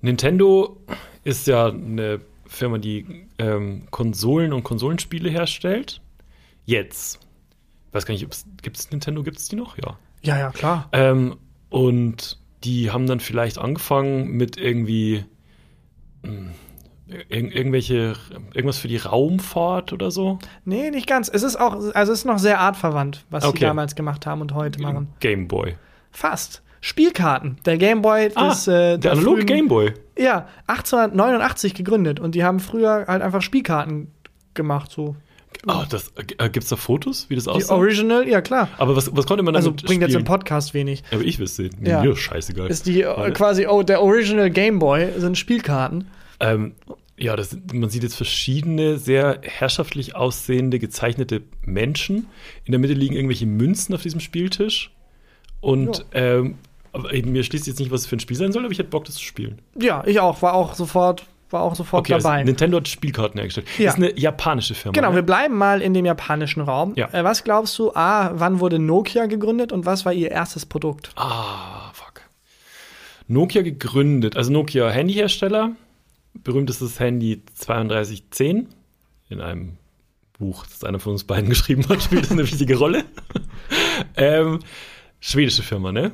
Nintendo ist ja eine Firma, die ähm, Konsolen und Konsolenspiele herstellt. Jetzt. Weiß gar nicht, gibt es Nintendo, gibt es die noch? Ja. Ja, ja, klar. Ähm, und die haben dann vielleicht angefangen mit irgendwie mh, ir irgendwelche, irgendwas für die Raumfahrt oder so. Nee, nicht ganz. Es ist auch, also es ist noch sehr artverwandt, was sie Okay. damals gemacht haben und heute machen. Game Boy. Fast. Spielkarten. Der Game Boy des, äh, der analoge Game Boy. Ja, 1889 gegründet und die haben früher halt einfach Spielkarten gemacht, so. Oh, das, äh, gibt es da Fotos, wie das Die aussah? Original, ja klar. Aber was, was konnte man Also damit bringt jetzt im spielen? Podcast wenig. Aber ich sehen. Ja. Mir scheißegal. Ist die äh, quasi, oh, der Original Game Boy sind Spielkarten. Ähm, ja, das, man sieht jetzt verschiedene sehr herrschaftlich aussehende gezeichnete Menschen. In der Mitte liegen irgendwelche Münzen auf diesem Spieltisch. Und ähm, mir schließt jetzt nicht, was es für ein Spiel sein soll, aber ich hätte Bock, das zu spielen. Ja, ich auch, war auch sofort, war auch sofort Okay, also dabei. Nintendo hat Spielkarten hergestellt. Ja. Ist eine japanische Firma. Genau, wir ne? bleiben mal in dem japanischen Raum. Ja. Äh, was glaubst du, A, wann wurde Nokia gegründet und was war ihr erstes Produkt? Ah, fuck. Nokia gegründet, also Nokia Handyhersteller, berühmtestes Handy 3210 in einem Buch, das einer von uns beiden *laughs* geschrieben hat, spielt das eine wichtige Rolle. *laughs* ähm, schwedische Firma, ne?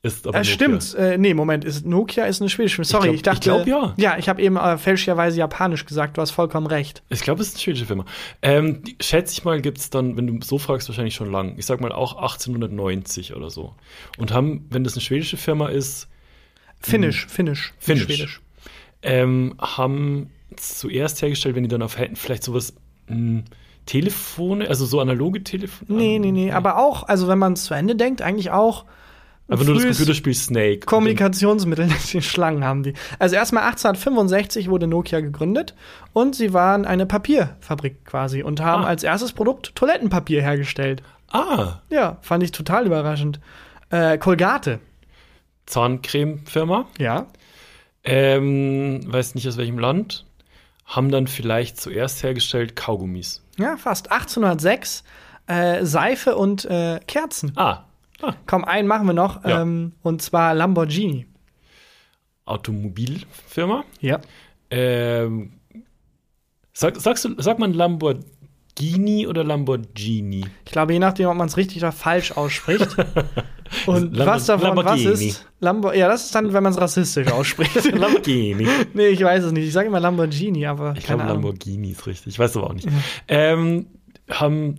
Ist aber Äh, stimmt. Äh, nee, Moment, ist Nokia ist eine schwedische Firma. Sorry, glaub- ich, dachte. ich glaub, ja. Ja, ich habe eben äh, fälschlicherweise japanisch gesagt, du hast vollkommen recht. Ich glaube, es ist eine schwedische Firma. Ähm, die, schätze ich mal, gibt es dann, wenn du so fragst, wahrscheinlich schon lang. Ich sag mal auch 1890 oder so. Und haben, wenn das eine schwedische Firma ist, Finnisch, Finnisch. Hm. Finnisch. Schwedisch. Ähm, haben zuerst hergestellt, wenn die dann auf hätten, vielleicht sowas mh, Telefone, also so analoge Telefone. Nee, nee, nee, aber auch, also wenn man es zu Ende denkt, eigentlich auch. Aber nur das Computerspiel Snake. Kommunikationsmittel, *laughs* die Schlangen haben die. Also erstmal 1865 wurde Nokia gegründet und sie waren eine Papierfabrik quasi und haben Ah. als erstes Produkt Toilettenpapier hergestellt. Ah, Ja, fand ich total überraschend. Äh, Colgate. Zahncreme-Firma. Ja. Ähm, weiß nicht aus welchem Land. Haben dann vielleicht zuerst hergestellt Kaugummis. Ja, fast. 1806 äh, Seife und äh, Kerzen. Ah, ah. Komm, einen machen wir noch. Ja. Ähm, und zwar Lamborghini. Automobilfirma. Ja. Ähm, sag, sagst du, sagt man Lamborghini oder Lamborghini? Ich glaube, je nachdem, ob man es richtig oder falsch ausspricht. *laughs* Und Lambo- was davon was Lamborghini. ist. Lambo ja, das ist dann, wenn man es rassistisch ausspricht. *laughs* Lamborghini. nee, ich weiß es nicht. Ich sage immer Lamborghini, aber Ich glaube. Lamborghini ist richtig. Ich weiß aber auch nicht. Ähm, haben,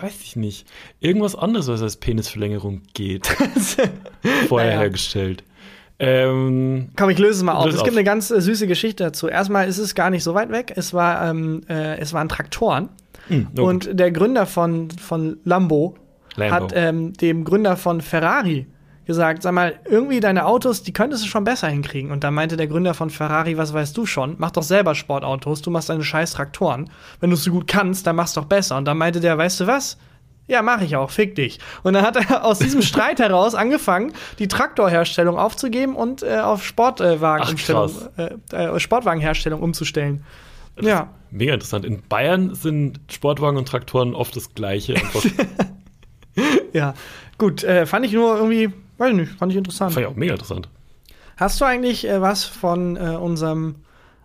weiß ich nicht, irgendwas anderes, was als Penisverlängerung geht, *laughs* vorher Naja. hergestellt. Ähm, Komm, ich löse es mal auf. Es gibt auf. eine ganz äh, süße Geschichte dazu. Erstmal ist es gar nicht so weit weg. Es, war, ähm, äh, es waren Traktoren. hm, na gut. Und der Gründer von, von Lambo, Lambo. hat ähm, dem Gründer von Ferrari gesagt, sag mal, irgendwie deine Autos, die könntest du schon besser hinkriegen. Und da meinte der Gründer von Ferrari, was weißt du schon? Mach doch selber Sportautos, du machst deine scheiß Traktoren. Wenn du es so gut kannst, dann machst du doch besser. Und dann meinte der, weißt du was? Ja, mach ich auch, fick dich. Und dann hat er *laughs* aus diesem Streit heraus angefangen, die Traktorherstellung aufzugeben und äh, auf Sportwagenumstellung, Ach, äh, äh, Sportwagenherstellung umzustellen. Ja, Mega interessant. In Bayern sind Sportwagen und Traktoren oft das Gleiche. *laughs* Ja. Gut, äh, fand ich nur irgendwie, weiß ich nicht, fand ich interessant. fand ich auch mega interessant. Hast du eigentlich äh, was von äh, unserem,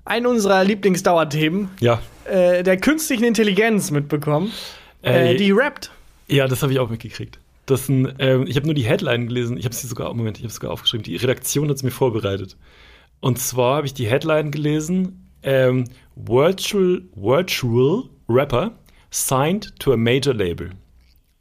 einem unserer Lieblingsdauerthemen, Ja. äh, der künstlichen Intelligenz mitbekommen? Äh, Äh, die rappt. Ja, das habe ich auch mitgekriegt. Das sind, ähm, ich habe nur die Headline gelesen. Ich habe sie sogar, Moment, ich habe sogar aufgeschrieben. Die Redaktion hat es mir vorbereitet. Und zwar habe ich die Headline gelesen: ähm, Virtual, Virtual Rapper signed to a major label.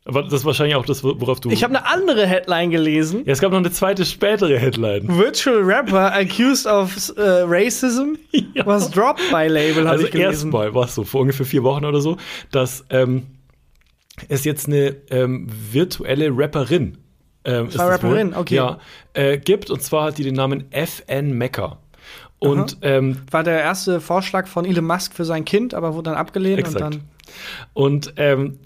Aber das ist wahrscheinlich auch das, worauf du. Ich habe eine andere Headline gelesen. ja, es gab noch eine zweite spätere Headline. Virtual Rapper accused of äh, racism *laughs* Ja. was dropped by Label, habe Also ich gelesen. erstmal war es so, vor ungefähr vier Wochen oder so, dass ähm, es jetzt eine ähm, virtuelle Rapperin ähm, ist das wohl? Rapperin, okay. Ja, äh, gibt und zwar hat die den Namen FN Mecca. Und ähm, War der erste Vorschlag von Elon Musk für sein Kind, aber wurde dann abgelehnt Exakt. und dann. Und ähm,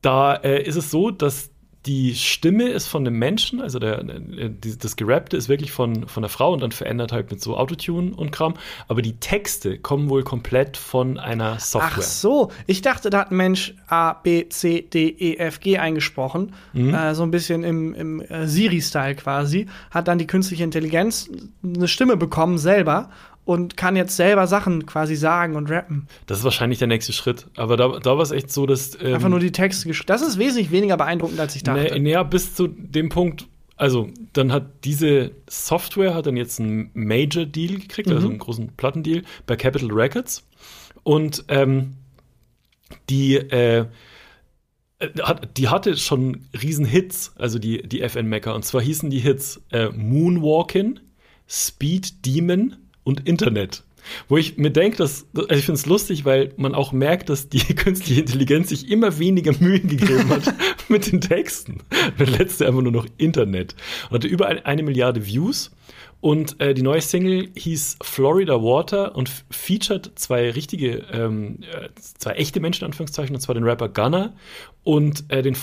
da äh, ist es so, dass die Stimme ist von einem Menschen, also der, die, das Gerappte ist wirklich von, von einer Frau und dann verändert halt mit so Autotune und Kram. Aber die Texte kommen wohl komplett von einer Software. Ach so, ich dachte, da hat ein Mensch A, B, C, D, E, F, G eingesprochen. Mhm. Äh, so ein bisschen im, im äh, Siri-Style quasi. Hat dann die künstliche Intelligenz eine Stimme bekommen selber und kann jetzt selber Sachen quasi sagen und rappen. Das ist wahrscheinlich der nächste Schritt. Aber da, da war es echt so, dass. Ähm, Einfach nur die Texte geschrieben. Das ist wesentlich weniger beeindruckend, als ich dachte. Nee, bis zu dem Punkt, also dann hat diese Software hat dann jetzt einen Major Deal gekriegt, Mhm. also einen großen Plattendeal bei Capitol Records. Und ähm, die, äh, äh, die hatte schon riesen Hits, also die, die FN Mecker. Und zwar hießen die Hits äh, Moonwalkin, Speed Demon und Internet. Wo ich mir denke, dass, also ich finde es lustig, weil man auch merkt, dass die *laughs* künstliche Intelligenz sich immer weniger Mühe gegeben hat *laughs* mit den Texten. Der letzte einfach nur noch Internet. Und hatte über ein- eine Milliarde Views. Und äh, die neue Single hieß Florida Water und featured zwei richtige, ähm, äh, zwei echte Menschen, in Anführungszeichen, und zwar den Rapper Gunner und äh, den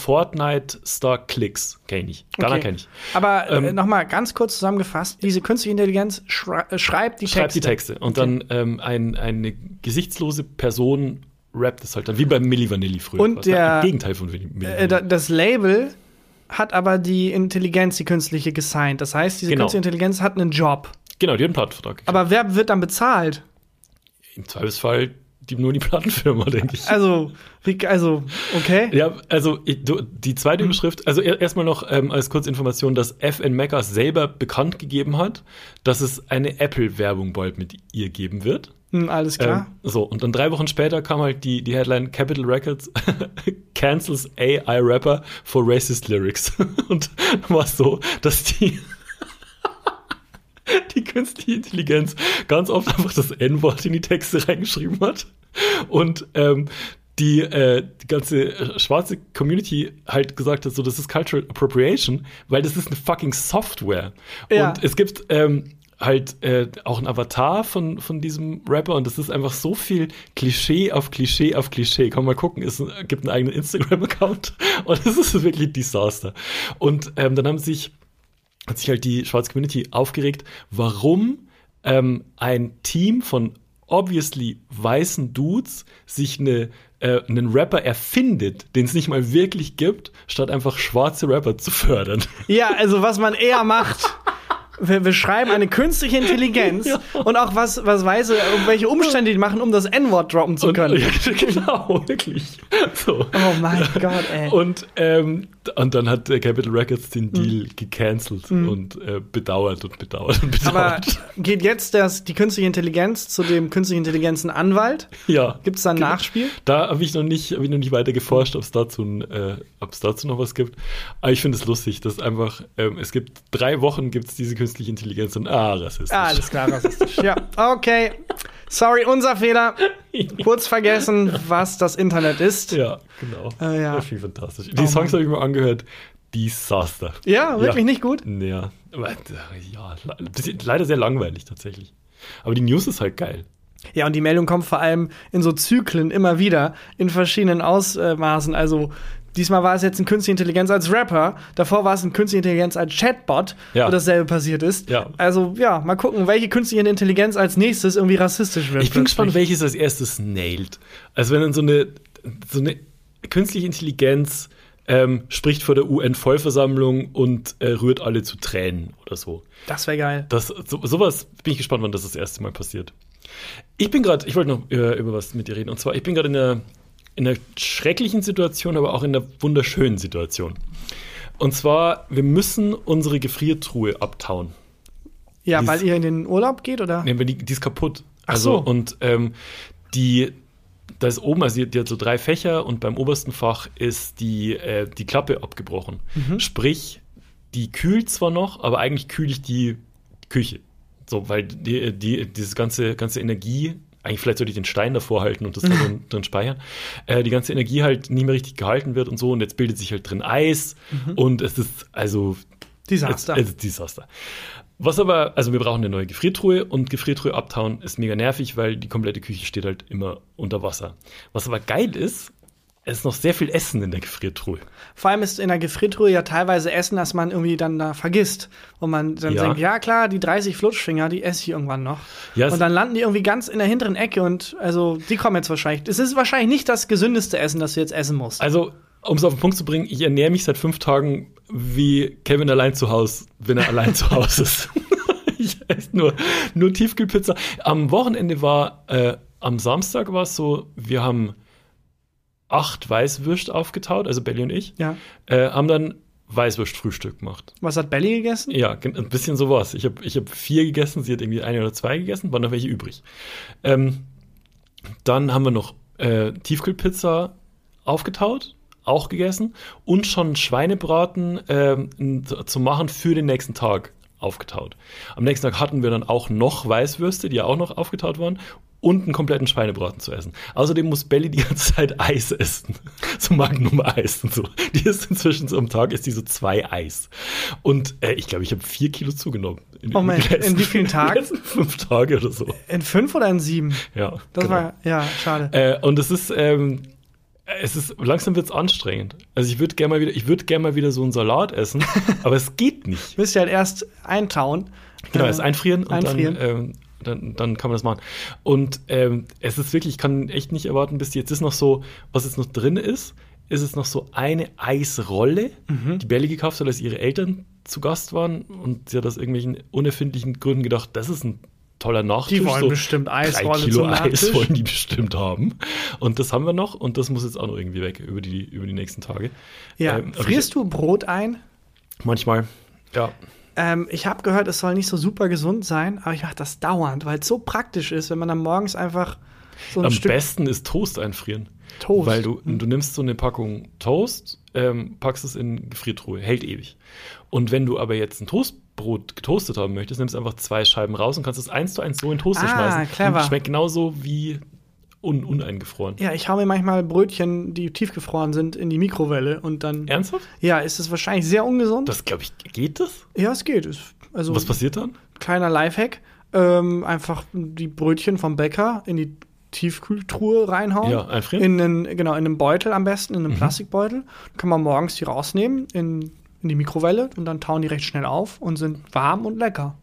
Fortnite-Star Clicks. Kenn ich. Gunner Okay. kenn ich. Aber äh, Ähm, noch mal ganz kurz zusammengefasst: Diese künstliche Intelligenz schrei äh, schreibt die schreibt Texte. die Texte. Und dann ähm, ein, eine gesichtslose Person rappt es halt dann, wie bei Milli Vanilli früher. Und Was der- Im Gegenteil von Milli Milli Äh, da, Vanilli. das Label hat aber die Intelligenz, die künstliche, gesigned. Das heißt, diese Genau. künstliche Intelligenz hat einen Job. Genau, die hat einen Plattenvertrag. Aber wer wird dann bezahlt? Im Zweifelsfall die, nur die Plattenfirma, denke ich. Also, wie, also okay. Ja, also die zweite Überschrift, also er- erstmal noch ähm, als Kurzinformation, dass FN Mecca selber bekannt gegeben hat, dass es eine Apple-Werbung bald mit ihr geben wird. Hm, alles klar. Ähm, so, und dann drei Wochen später kam halt die, die Headline Capital Records *laughs* cancels AI Rapper for racist lyrics. *laughs* und war es so, dass die *laughs* die künstliche Intelligenz ganz oft einfach das N-Wort in die Texte reingeschrieben hat. Und ähm, die, äh, die ganze schwarze Community halt gesagt hat, so, das ist Cultural Appropriation, weil das ist eine fucking Software. Ja. Und es gibt ähm, halt äh, auch ein Avatar von, von diesem Rapper und das ist einfach so viel Klischee auf Klischee auf Klischee. Komm mal gucken, es gibt einen eigenen Instagram-Account *laughs* und es ist wirklich Desaster. Und ähm, dann haben sich hat sich halt die schwarze Community aufgeregt, warum ähm, ein Team von obviously weißen Dudes sich eine, äh, einen Rapper erfindet, den es nicht mal wirklich gibt, statt einfach schwarze Rapper zu fördern. Ja, also was man eher macht. Wir beschreiben eine künstliche *laughs* Intelligenz Ja. und auch was, was Weiße, welche Umstände die machen, um das N-Wort droppen zu Und, können. ja, *laughs* genau, wirklich. So. Oh mein Gott, ey. Und, ähm, und dann hat der Capital Records Hm. den Deal gecancelt und äh, bedauert und bedauert und Aber bedauert. geht jetzt das, die künstliche Intelligenz zu dem künstlichen Intelligenzen-Anwalt? ja. Gibt es da ein Genau. Nachspiel? Da habe ich noch nicht, habe ich noch nicht weiter geforscht, ob es dazu, äh, dazu noch was gibt. Aber ich finde es lustig, dass einfach, ähm, es gibt drei Wochen gibt es diese künstliche Intelligenz und ah, rassistisch. Alles klar, rassistisch. ja, okay. Sorry, unser Fehler. *laughs* Kurz vergessen, was das Internet ist. Ja, genau. Äh, ja. Das ich fantastisch. Die Oh Songs habe ich mir angehört. Desaster. Ja, wirklich Ja. nicht gut. Ja, äh, ja, leider sehr langweilig tatsächlich. Aber die News ist halt geil. Ja, und die Meldung kommt vor allem in so Zyklen immer wieder, in verschiedenen Ausmaßen. Also diesmal war es jetzt eine künstliche Intelligenz als Rapper, davor war es eine künstliche Intelligenz als Chatbot, Ja. wo dasselbe passiert ist. Ja. Also ja, mal gucken, welche künstliche Intelligenz als nächstes irgendwie rassistisch wird. Ich bin gespannt, welches als erstes nailt. Also wenn dann so eine, so eine künstliche Intelligenz ähm, spricht vor der UN-Vollversammlung und äh, rührt alle zu Tränen oder so. Das wäre geil. Das, so, sowas bin ich gespannt, wann das das erste Mal passiert. Ich bin gerade, ich wollte noch äh, über was mit dir reden. Und zwar, ich bin gerade in einer, in einer schrecklichen Situation, aber auch in einer wunderschönen Situation. Und zwar, wir müssen unsere Gefriertruhe abtauen. Ja, Dies- weil ihr in den Urlaub geht, oder? Nee, die, die ist kaputt. Ach also, so. Und ähm, die, da ist oben, also die, die hat so drei Fächer und beim obersten Fach ist die, äh, die Klappe abgebrochen. Mhm. Sprich, die kühlt zwar noch, aber eigentlich kühle ich die Küche. So, weil die, die, dieses ganze, ganze Energie, eigentlich vielleicht sollte ich den Stein davor halten und das da drin, drin speichern, äh, die ganze Energie halt nicht mehr richtig gehalten wird und so und jetzt bildet sich halt drin Eis und es ist also Desaster. es, es ist Desaster. Was aber, also wir brauchen eine neue Gefriertruhe und Gefriertruhe abtauen ist mega nervig, weil die komplette Küche steht halt immer unter Wasser. Was aber geil ist, es ist noch sehr viel Essen in der Gefriertruhe. Vor allem ist in der Gefriertruhe ja teilweise Essen, das man irgendwie dann da vergisst. Und man dann Ja. denkt, ja klar, die 30 Flutschfinger, die esse ich irgendwann noch. Ja, und dann landen die irgendwie ganz in der hinteren Ecke und also die kommen jetzt wahrscheinlich. Es ist wahrscheinlich nicht das gesündeste Essen, das du jetzt essen musst. Also, um es auf den Punkt zu bringen, ich ernähre mich seit fünf Tagen wie Kevin allein zu Hause, wenn er allein zu Hause ist. *laughs* ich esse nur, nur Tiefkühlpizza. Am Wochenende war, äh, am Samstag war es so, wir haben acht Weißwürst aufgetaut, also Belly und ich, Ja. äh, haben dann Weißwurstfrühstück gemacht. Was hat Belly gegessen? Ja, ein bisschen sowas. Ich habe ich hab vier gegessen, sie hat irgendwie eine oder zwei gegessen, waren noch welche übrig. Ähm, dann haben wir noch äh, Tiefkühlpizza aufgetaut, auch gegessen und schon Schweinebraten ähm, zu machen für den nächsten Tag aufgetaut. Am nächsten Tag hatten wir dann auch noch Weißwürste, die ja auch noch aufgetaut waren und einen kompletten Schweinebraten zu essen. Außerdem muss Belly die ganze Zeit Eis essen. *laughs* So Magnum Eis und so. Die ist inzwischen so am Tag ist die so zwei Eis. Und äh, ich glaube, ich habe vier Kilo zugenommen. In, Oh den letzten- in wie vielen *laughs* Tagen? Fünf Tage oder so. In fünf oder in sieben? Ja. Das genau. war, ja, schade. Äh, und es ist, ähm, es ist, langsam wird's anstrengend. Also ich würde gerne mal wieder, ich würde gerne mal wieder so einen Salat essen, *laughs* aber es geht nicht. Müsst ihr halt erst eintauen. Genau, Äh, erst einfrieren und einfrieren. Dann, ähm, dann, dann kann man das machen. Und ähm, es ist wirklich, ich kann echt nicht erwarten, bis jetzt ist noch so, was jetzt noch drin ist, ist es noch so eine Eisrolle, Mhm. die Belly gekauft hat, als ihre Eltern zu Gast waren und sie hat aus irgendwelchen unerfindlichen Gründen gedacht, das ist ein toller Nachtisch. Die wollen so bestimmt drei Eisrolle Kilo zum Eis wollen die bestimmt haben. Und das haben wir noch und das muss jetzt auch noch irgendwie weg über die, über die nächsten Tage. Ja. Ähm, Frierst du Brot ein? ich, manchmal, ja. Ähm, ich habe gehört, es soll nicht so super gesund sein, aber ich mache das dauernd, weil es so praktisch ist, wenn man dann morgens einfach so ein Am Stück besten ist Toast einfrieren. Toast. Weil du, du nimmst so eine Packung Toast, ähm, packst es in Gefriertruhe, hält ewig. Und wenn du aber jetzt ein Toastbrot getoastet haben möchtest, nimmst du einfach zwei Scheiben raus und kannst es eins zu eins so in Toaster Ah, schmeißen. clever. Und schmeckt genauso wie un uneingefroren. Ja, ich mir manchmal Brötchen, die tiefgefroren sind, in die Mikrowelle und dann. Ernsthaft? Ja, ist es wahrscheinlich sehr ungesund. Das glaube ich, geht das? ja, es geht. Es, also Was passiert dann? kleiner Lifehack. Ähm, einfach die Brötchen vom Bäcker in die Tiefkühltruhe reinhauen. Ja, einfrieren? Mhm. In einen, genau, in einem Beutel am besten, in einem Plastikbeutel. Kann man morgens die rausnehmen in, in die Mikrowelle und dann tauen die recht schnell auf und sind warm und lecker.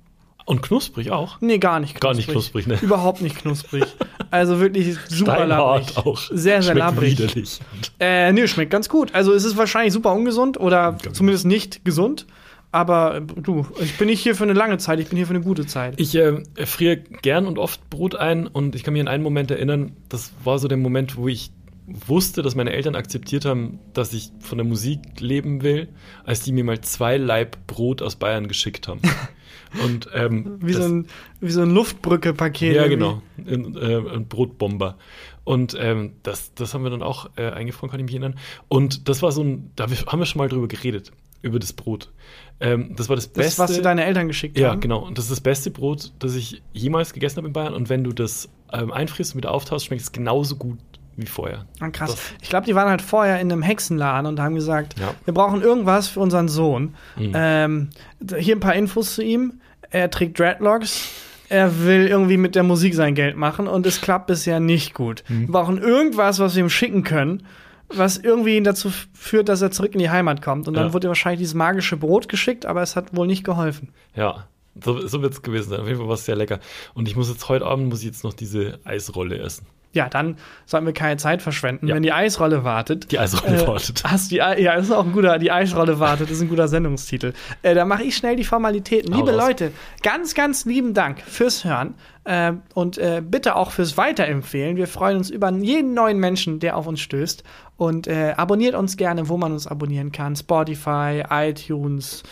Und knusprig auch. Nee, gar nicht knusprig. Gar nicht knusprig, ne? Überhaupt nicht knusprig. Also wirklich super labbrig. Steinhart auch. Sehr, sehr Schmeckt labbrig. widerlich. Äh, nee, schmeckt ganz gut. Also es ist wahrscheinlich super ungesund oder Ganz zumindest nicht gesund. Aber äh, du, ich bin nicht hier für eine lange Zeit, ich bin hier für eine gute Zeit. Ich äh, friere gern und oft Brot ein und ich kann mich an einen Moment erinnern, das war so der Moment, wo ich wusste, dass meine Eltern akzeptiert haben, dass ich von der Musik leben will, als die mir mal zwei Laib Brot aus Bayern geschickt haben. *laughs* Und ähm, Wie, das- so ein, wie so ein Luftbrücke-Paket. ja, irgendwie. genau. Ein, äh, ein Brotbomber. Und ähm, das, das haben wir dann auch äh, eingefroren, kann ich mich erinnern. Und das war so ein, da haben wir schon mal drüber geredet, über das Brot. Ähm, das war das Das, Beste. was dir deine Eltern geschickt Ja, haben. genau. Und das ist das beste Brot, das ich jemals gegessen habe in Bayern. Und wenn du das ähm, einfrierst und wieder auftauschst, schmeckt es genauso gut wie vorher. Ah, krass. Das- ich glaube, die waren halt vorher in einem Hexenladen und haben gesagt, Ja. wir brauchen irgendwas für unseren Sohn. Mhm. Ähm, hier ein paar Infos zu ihm. Er trägt Dreadlocks. Er will irgendwie mit der Musik sein Geld machen und es klappt bisher nicht gut. Mhm. Wir brauchen irgendwas, was wir ihm schicken können, was irgendwie ihn dazu führt, dass er zurück in die Heimat kommt. Und dann Ja. wurde ihm wahrscheinlich dieses magische Brot geschickt, aber es hat wohl nicht geholfen. Ja, so, so wird es gewesen sein. Auf jeden Fall war es sehr lecker. Und ich muss jetzt heute Abend muss ich jetzt noch diese Eisrolle essen. Ja, dann sollten wir keine Zeit verschwenden. Ja. Wenn die Eisrolle wartet, Die Eisrolle Äh, wartet. *laughs* Hast die, ja, das ist auch ein guter, die Eisrolle wartet, das ist ein guter Sendungstitel. Äh, da mache ich schnell die Formalitäten. Hau Liebe raus. Leute, ganz, ganz lieben Dank fürs Hören äh, und äh, bitte auch fürs Weiterempfehlen. Wir freuen uns über jeden neuen Menschen, der auf uns stößt. Und äh, abonniert uns gerne, wo man uns abonnieren kann. Spotify, iTunes,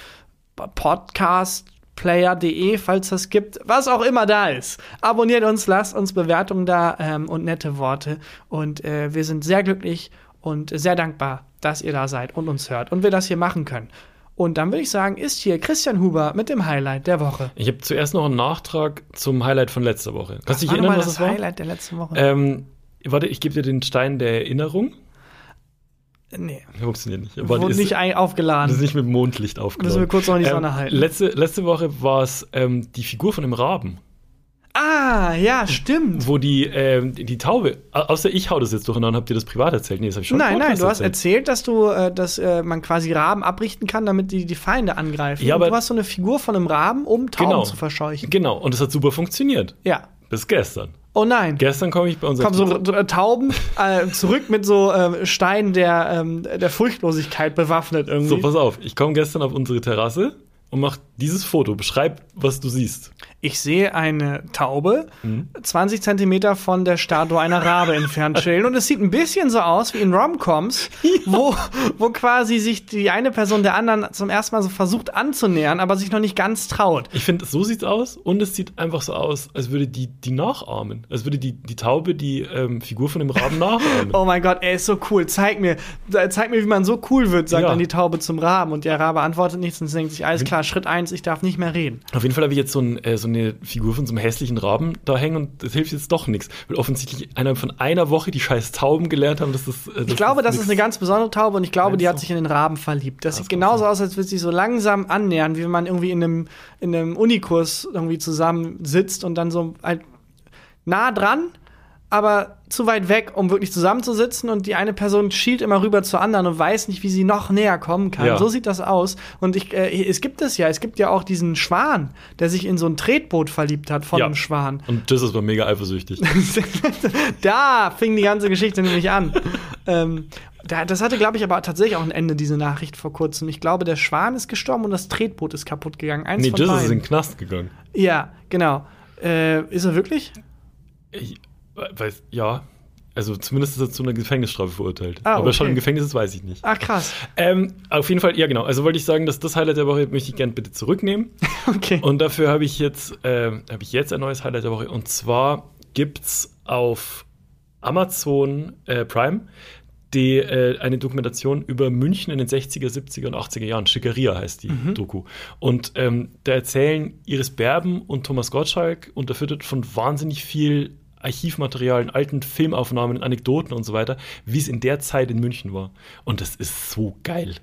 Podcast. Player.de, falls das gibt, was auch immer da ist. Abonniert uns, lasst uns Bewertungen da ähm, und nette Worte. Und äh, wir sind sehr glücklich und sehr dankbar, dass ihr da seid und uns hört und wir das hier machen können. Und dann würde ich sagen, ist hier Christian Huber mit dem Highlight der Woche. Ich habe zuerst noch einen Nachtrag zum Highlight von letzter Woche. Kannst du dich erinnern, was das war? Highlight der letzten Woche? Ähm, warte, ich gebe dir den Stein der Erinnerung. Nee, Funktioniert nicht. wurde ist, nicht ein das aufgeladen. ist nicht mit Mondlicht aufgeladen. Müssen wir kurz noch in die Ähm, Sonne halten. Letzte, letzte Woche war es ähm, die Figur von dem Raben. Ah, ja, stimmt. wo die, ähm, die Taube, au- außer ich hau das jetzt durcheinander, habt ihr das privat erzählt? Nee, das habe ich schon Nein, nein, du hast erzählt. dass du, äh, dass äh, man quasi Raben abrichten kann, damit die die Feinde angreifen. Ja, Und aber- du hast so eine Figur von einem Raben, um Tauben Genau. zu verscheuchen. Genau, und das hat super funktioniert. Ja. Bis gestern. Oh nein. Gestern komme ich bei uns Kommen so äh, Tauben äh, zurück mit so äh, Steinen der, ähm, der Furchtlosigkeit bewaffnet irgendwie. So, pass auf, ich komme gestern auf unsere Terrasse und mach dieses Foto. Beschreib, was du siehst. Ich sehe eine Taube Mhm. 20 Zentimeter von der Statue einer Rabe *laughs* entfernt chillen und es sieht ein bisschen so aus wie in Romcoms, wo, wo quasi sich die eine Person der anderen zum ersten Mal so versucht anzunähern, aber sich noch nicht ganz traut. Ich finde, so sieht's aus und es sieht einfach so aus, als würde die die nachahmen. Als würde die, die Taube die ähm, Figur von dem Raben nachahmen. *laughs* Oh mein Gott, er ist so cool. Zeig mir, zeig mir, wie man so cool wird, sagt Ja. dann die Taube zum Raben. Und der Rabe antwortet nichts und denkt sich, alles klar, Schritt eins, ich darf nicht mehr reden. Auf jeden Fall habe ich jetzt so, ein, äh, so eine Figur von so einem hässlichen Raben da hängen und das hilft jetzt doch nichts. Weil offensichtlich einer von einer Woche die scheiß Tauben gelernt haben, dass das. Äh, Ich glaube, das ist eine ganz besondere Taube und ich glaube, die hat sich in den Raben verliebt. Das, Das sieht genauso aus, als würde sie so langsam annähern, wie wenn man irgendwie in einem, in einem Unikurs irgendwie zusammen sitzt und dann so halt nah dran, aber zu weit weg, um wirklich zusammenzusitzen und die eine Person schielt immer rüber zur anderen und weiß nicht, wie sie noch näher kommen kann. Ja. So sieht das aus. Und ich, äh, es gibt es ja, es gibt ja auch diesen Schwan, der sich in so ein Tretboot verliebt hat von Ja. einem Schwan. Und das ist mal mega eifersüchtig. *laughs* da fing die ganze Geschichte nämlich an. ähm, da, das hatte, glaube ich, aber tatsächlich auch ein Ende, diese Nachricht vor kurzem. Ich glaube, der Schwan ist gestorben und das Tretboot ist kaputt gegangen. Eins nee, das ist in den Knast gegangen. Ja, genau. Äh, ist er wirklich? Ich weiß, ja. Also zumindest ist er zu einer Gefängnisstrafe verurteilt. Ah, Aber okay. schon im Gefängnis ist, weiß ich nicht. Ach, krass. Ähm, auf jeden Fall, ja genau. Also wollte ich sagen, dass das Highlight der Woche möchte ich gerne bitte zurücknehmen. *laughs* Okay. Und dafür habe ich jetzt äh, habe ich jetzt ein neues Highlight der Woche. Und zwar gibt's auf Amazon äh, Prime die, äh, eine Dokumentation über München in den 60er, 70er und 80er Jahren. Schickeria heißt die Doku. Und ähm, da erzählen Iris Berben und Thomas Gottschalk, unterfüttert von wahnsinnig viel Archivmaterialien, alten Filmaufnahmen, Anekdoten und so weiter, wie es in der Zeit in München war. Und das ist so geil.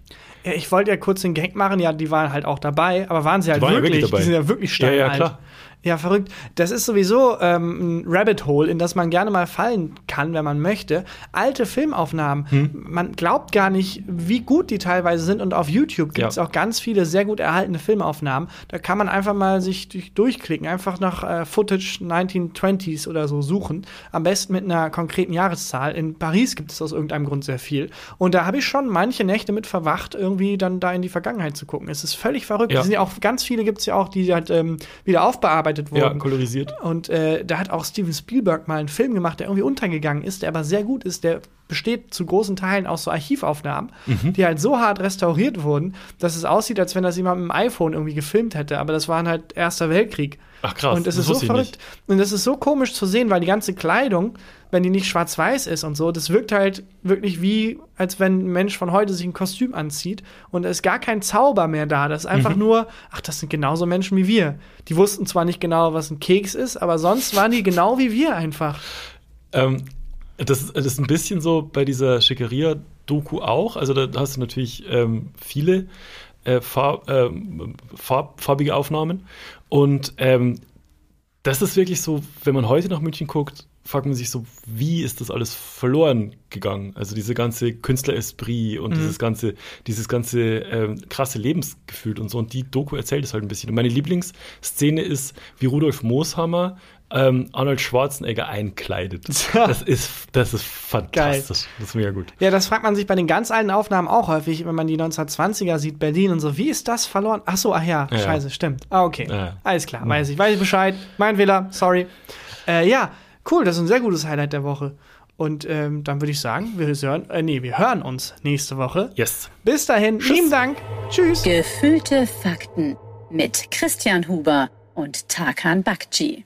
Ja, ich wollte ja kurz den Gag machen, ja, die waren halt auch dabei, aber waren sie halt waren ja wirklich? wirklich dabei. Die sind ja wirklich Ja, ja, steinalt. klar. Ja, verrückt. Das ist sowieso ähm, ein Rabbit Hole, in das man gerne mal fallen kann, wenn man möchte. Alte Filmaufnahmen. Hm. Man glaubt gar nicht, wie gut die teilweise sind. Und auf YouTube gibt es Ja. auch ganz viele sehr gut erhaltene Filmaufnahmen. Da kann man einfach mal sich durch, durchklicken, einfach nach äh, Footage 1920s oder so suchen. Am besten mit einer konkreten Jahreszahl. In Paris gibt es aus irgendeinem Grund sehr viel. Und da habe ich schon manche Nächte mit verwacht, irgendwie dann da in die Vergangenheit zu gucken. Es ist völlig verrückt. Ja. Es sind ja auch ganz viele gibt es ja auch, die halt ähm, wieder aufbearbeitet wurden. Ja, kolorisiert. Und äh, da hat auch Steven Spielberg mal einen Film gemacht, der irgendwie untergegangen ist, der aber sehr gut ist. Der besteht zu großen Teilen aus so Archivaufnahmen, Mhm. die halt so hart restauriert wurden, dass es aussieht, als wenn das jemand mit dem iPhone irgendwie gefilmt hätte. Aber das war halt Erster Weltkrieg. Ach krass, Und es das ist so verrückt. Und das ist so komisch zu sehen, weil die ganze Kleidung, wenn die nicht schwarz-weiß ist und so, das wirkt halt wirklich wie, als wenn ein Mensch von heute sich ein Kostüm anzieht und es ist gar kein Zauber mehr da. Das ist einfach Mhm. nur, ach, das sind genauso Menschen wie wir. Die wussten zwar nicht genau, was ein Keks ist, aber sonst waren die genau wie wir einfach. Ähm, das, das ist ein bisschen so bei dieser Schickeria-Doku auch. Also da hast du natürlich ähm, viele äh, farb, ähm, farb, farbige Aufnahmen. Und ähm, das ist wirklich so, wenn man heute nach München guckt, fragt man sich so, wie ist das alles verloren gegangen? Also diese ganze Künstleresprit und dieses ganze, dieses ganze ähm, krasse Lebensgefühl und so. Und die Doku erzählt es halt ein bisschen. Und meine Lieblingsszene ist, wie Rudolf Mooshammer ähm, Arnold Schwarzenegger einkleidet. *laughs* Das ist, das ist fantastisch. Das ist mega gut. Ja, das fragt man sich bei den ganz alten Aufnahmen auch häufig, wenn man die 1920er sieht, Berlin und so. Wie ist das verloren? Ach so, ach ja, Ja, ja. scheiße, stimmt. Ah, okay. Ja. Alles klar, weiß ich. Weiß ich Bescheid. Mein Fehler, sorry. Äh, ja, cool, das ist ein sehr gutes Highlight der Woche. Und ähm, dann würde ich sagen, wir hören, äh, nee, wir hören uns nächste Woche. Yes. Bis dahin, lieben Dank. Tschüss. Gefühlte Fakten mit Christian Huber und Tarkan Bakci.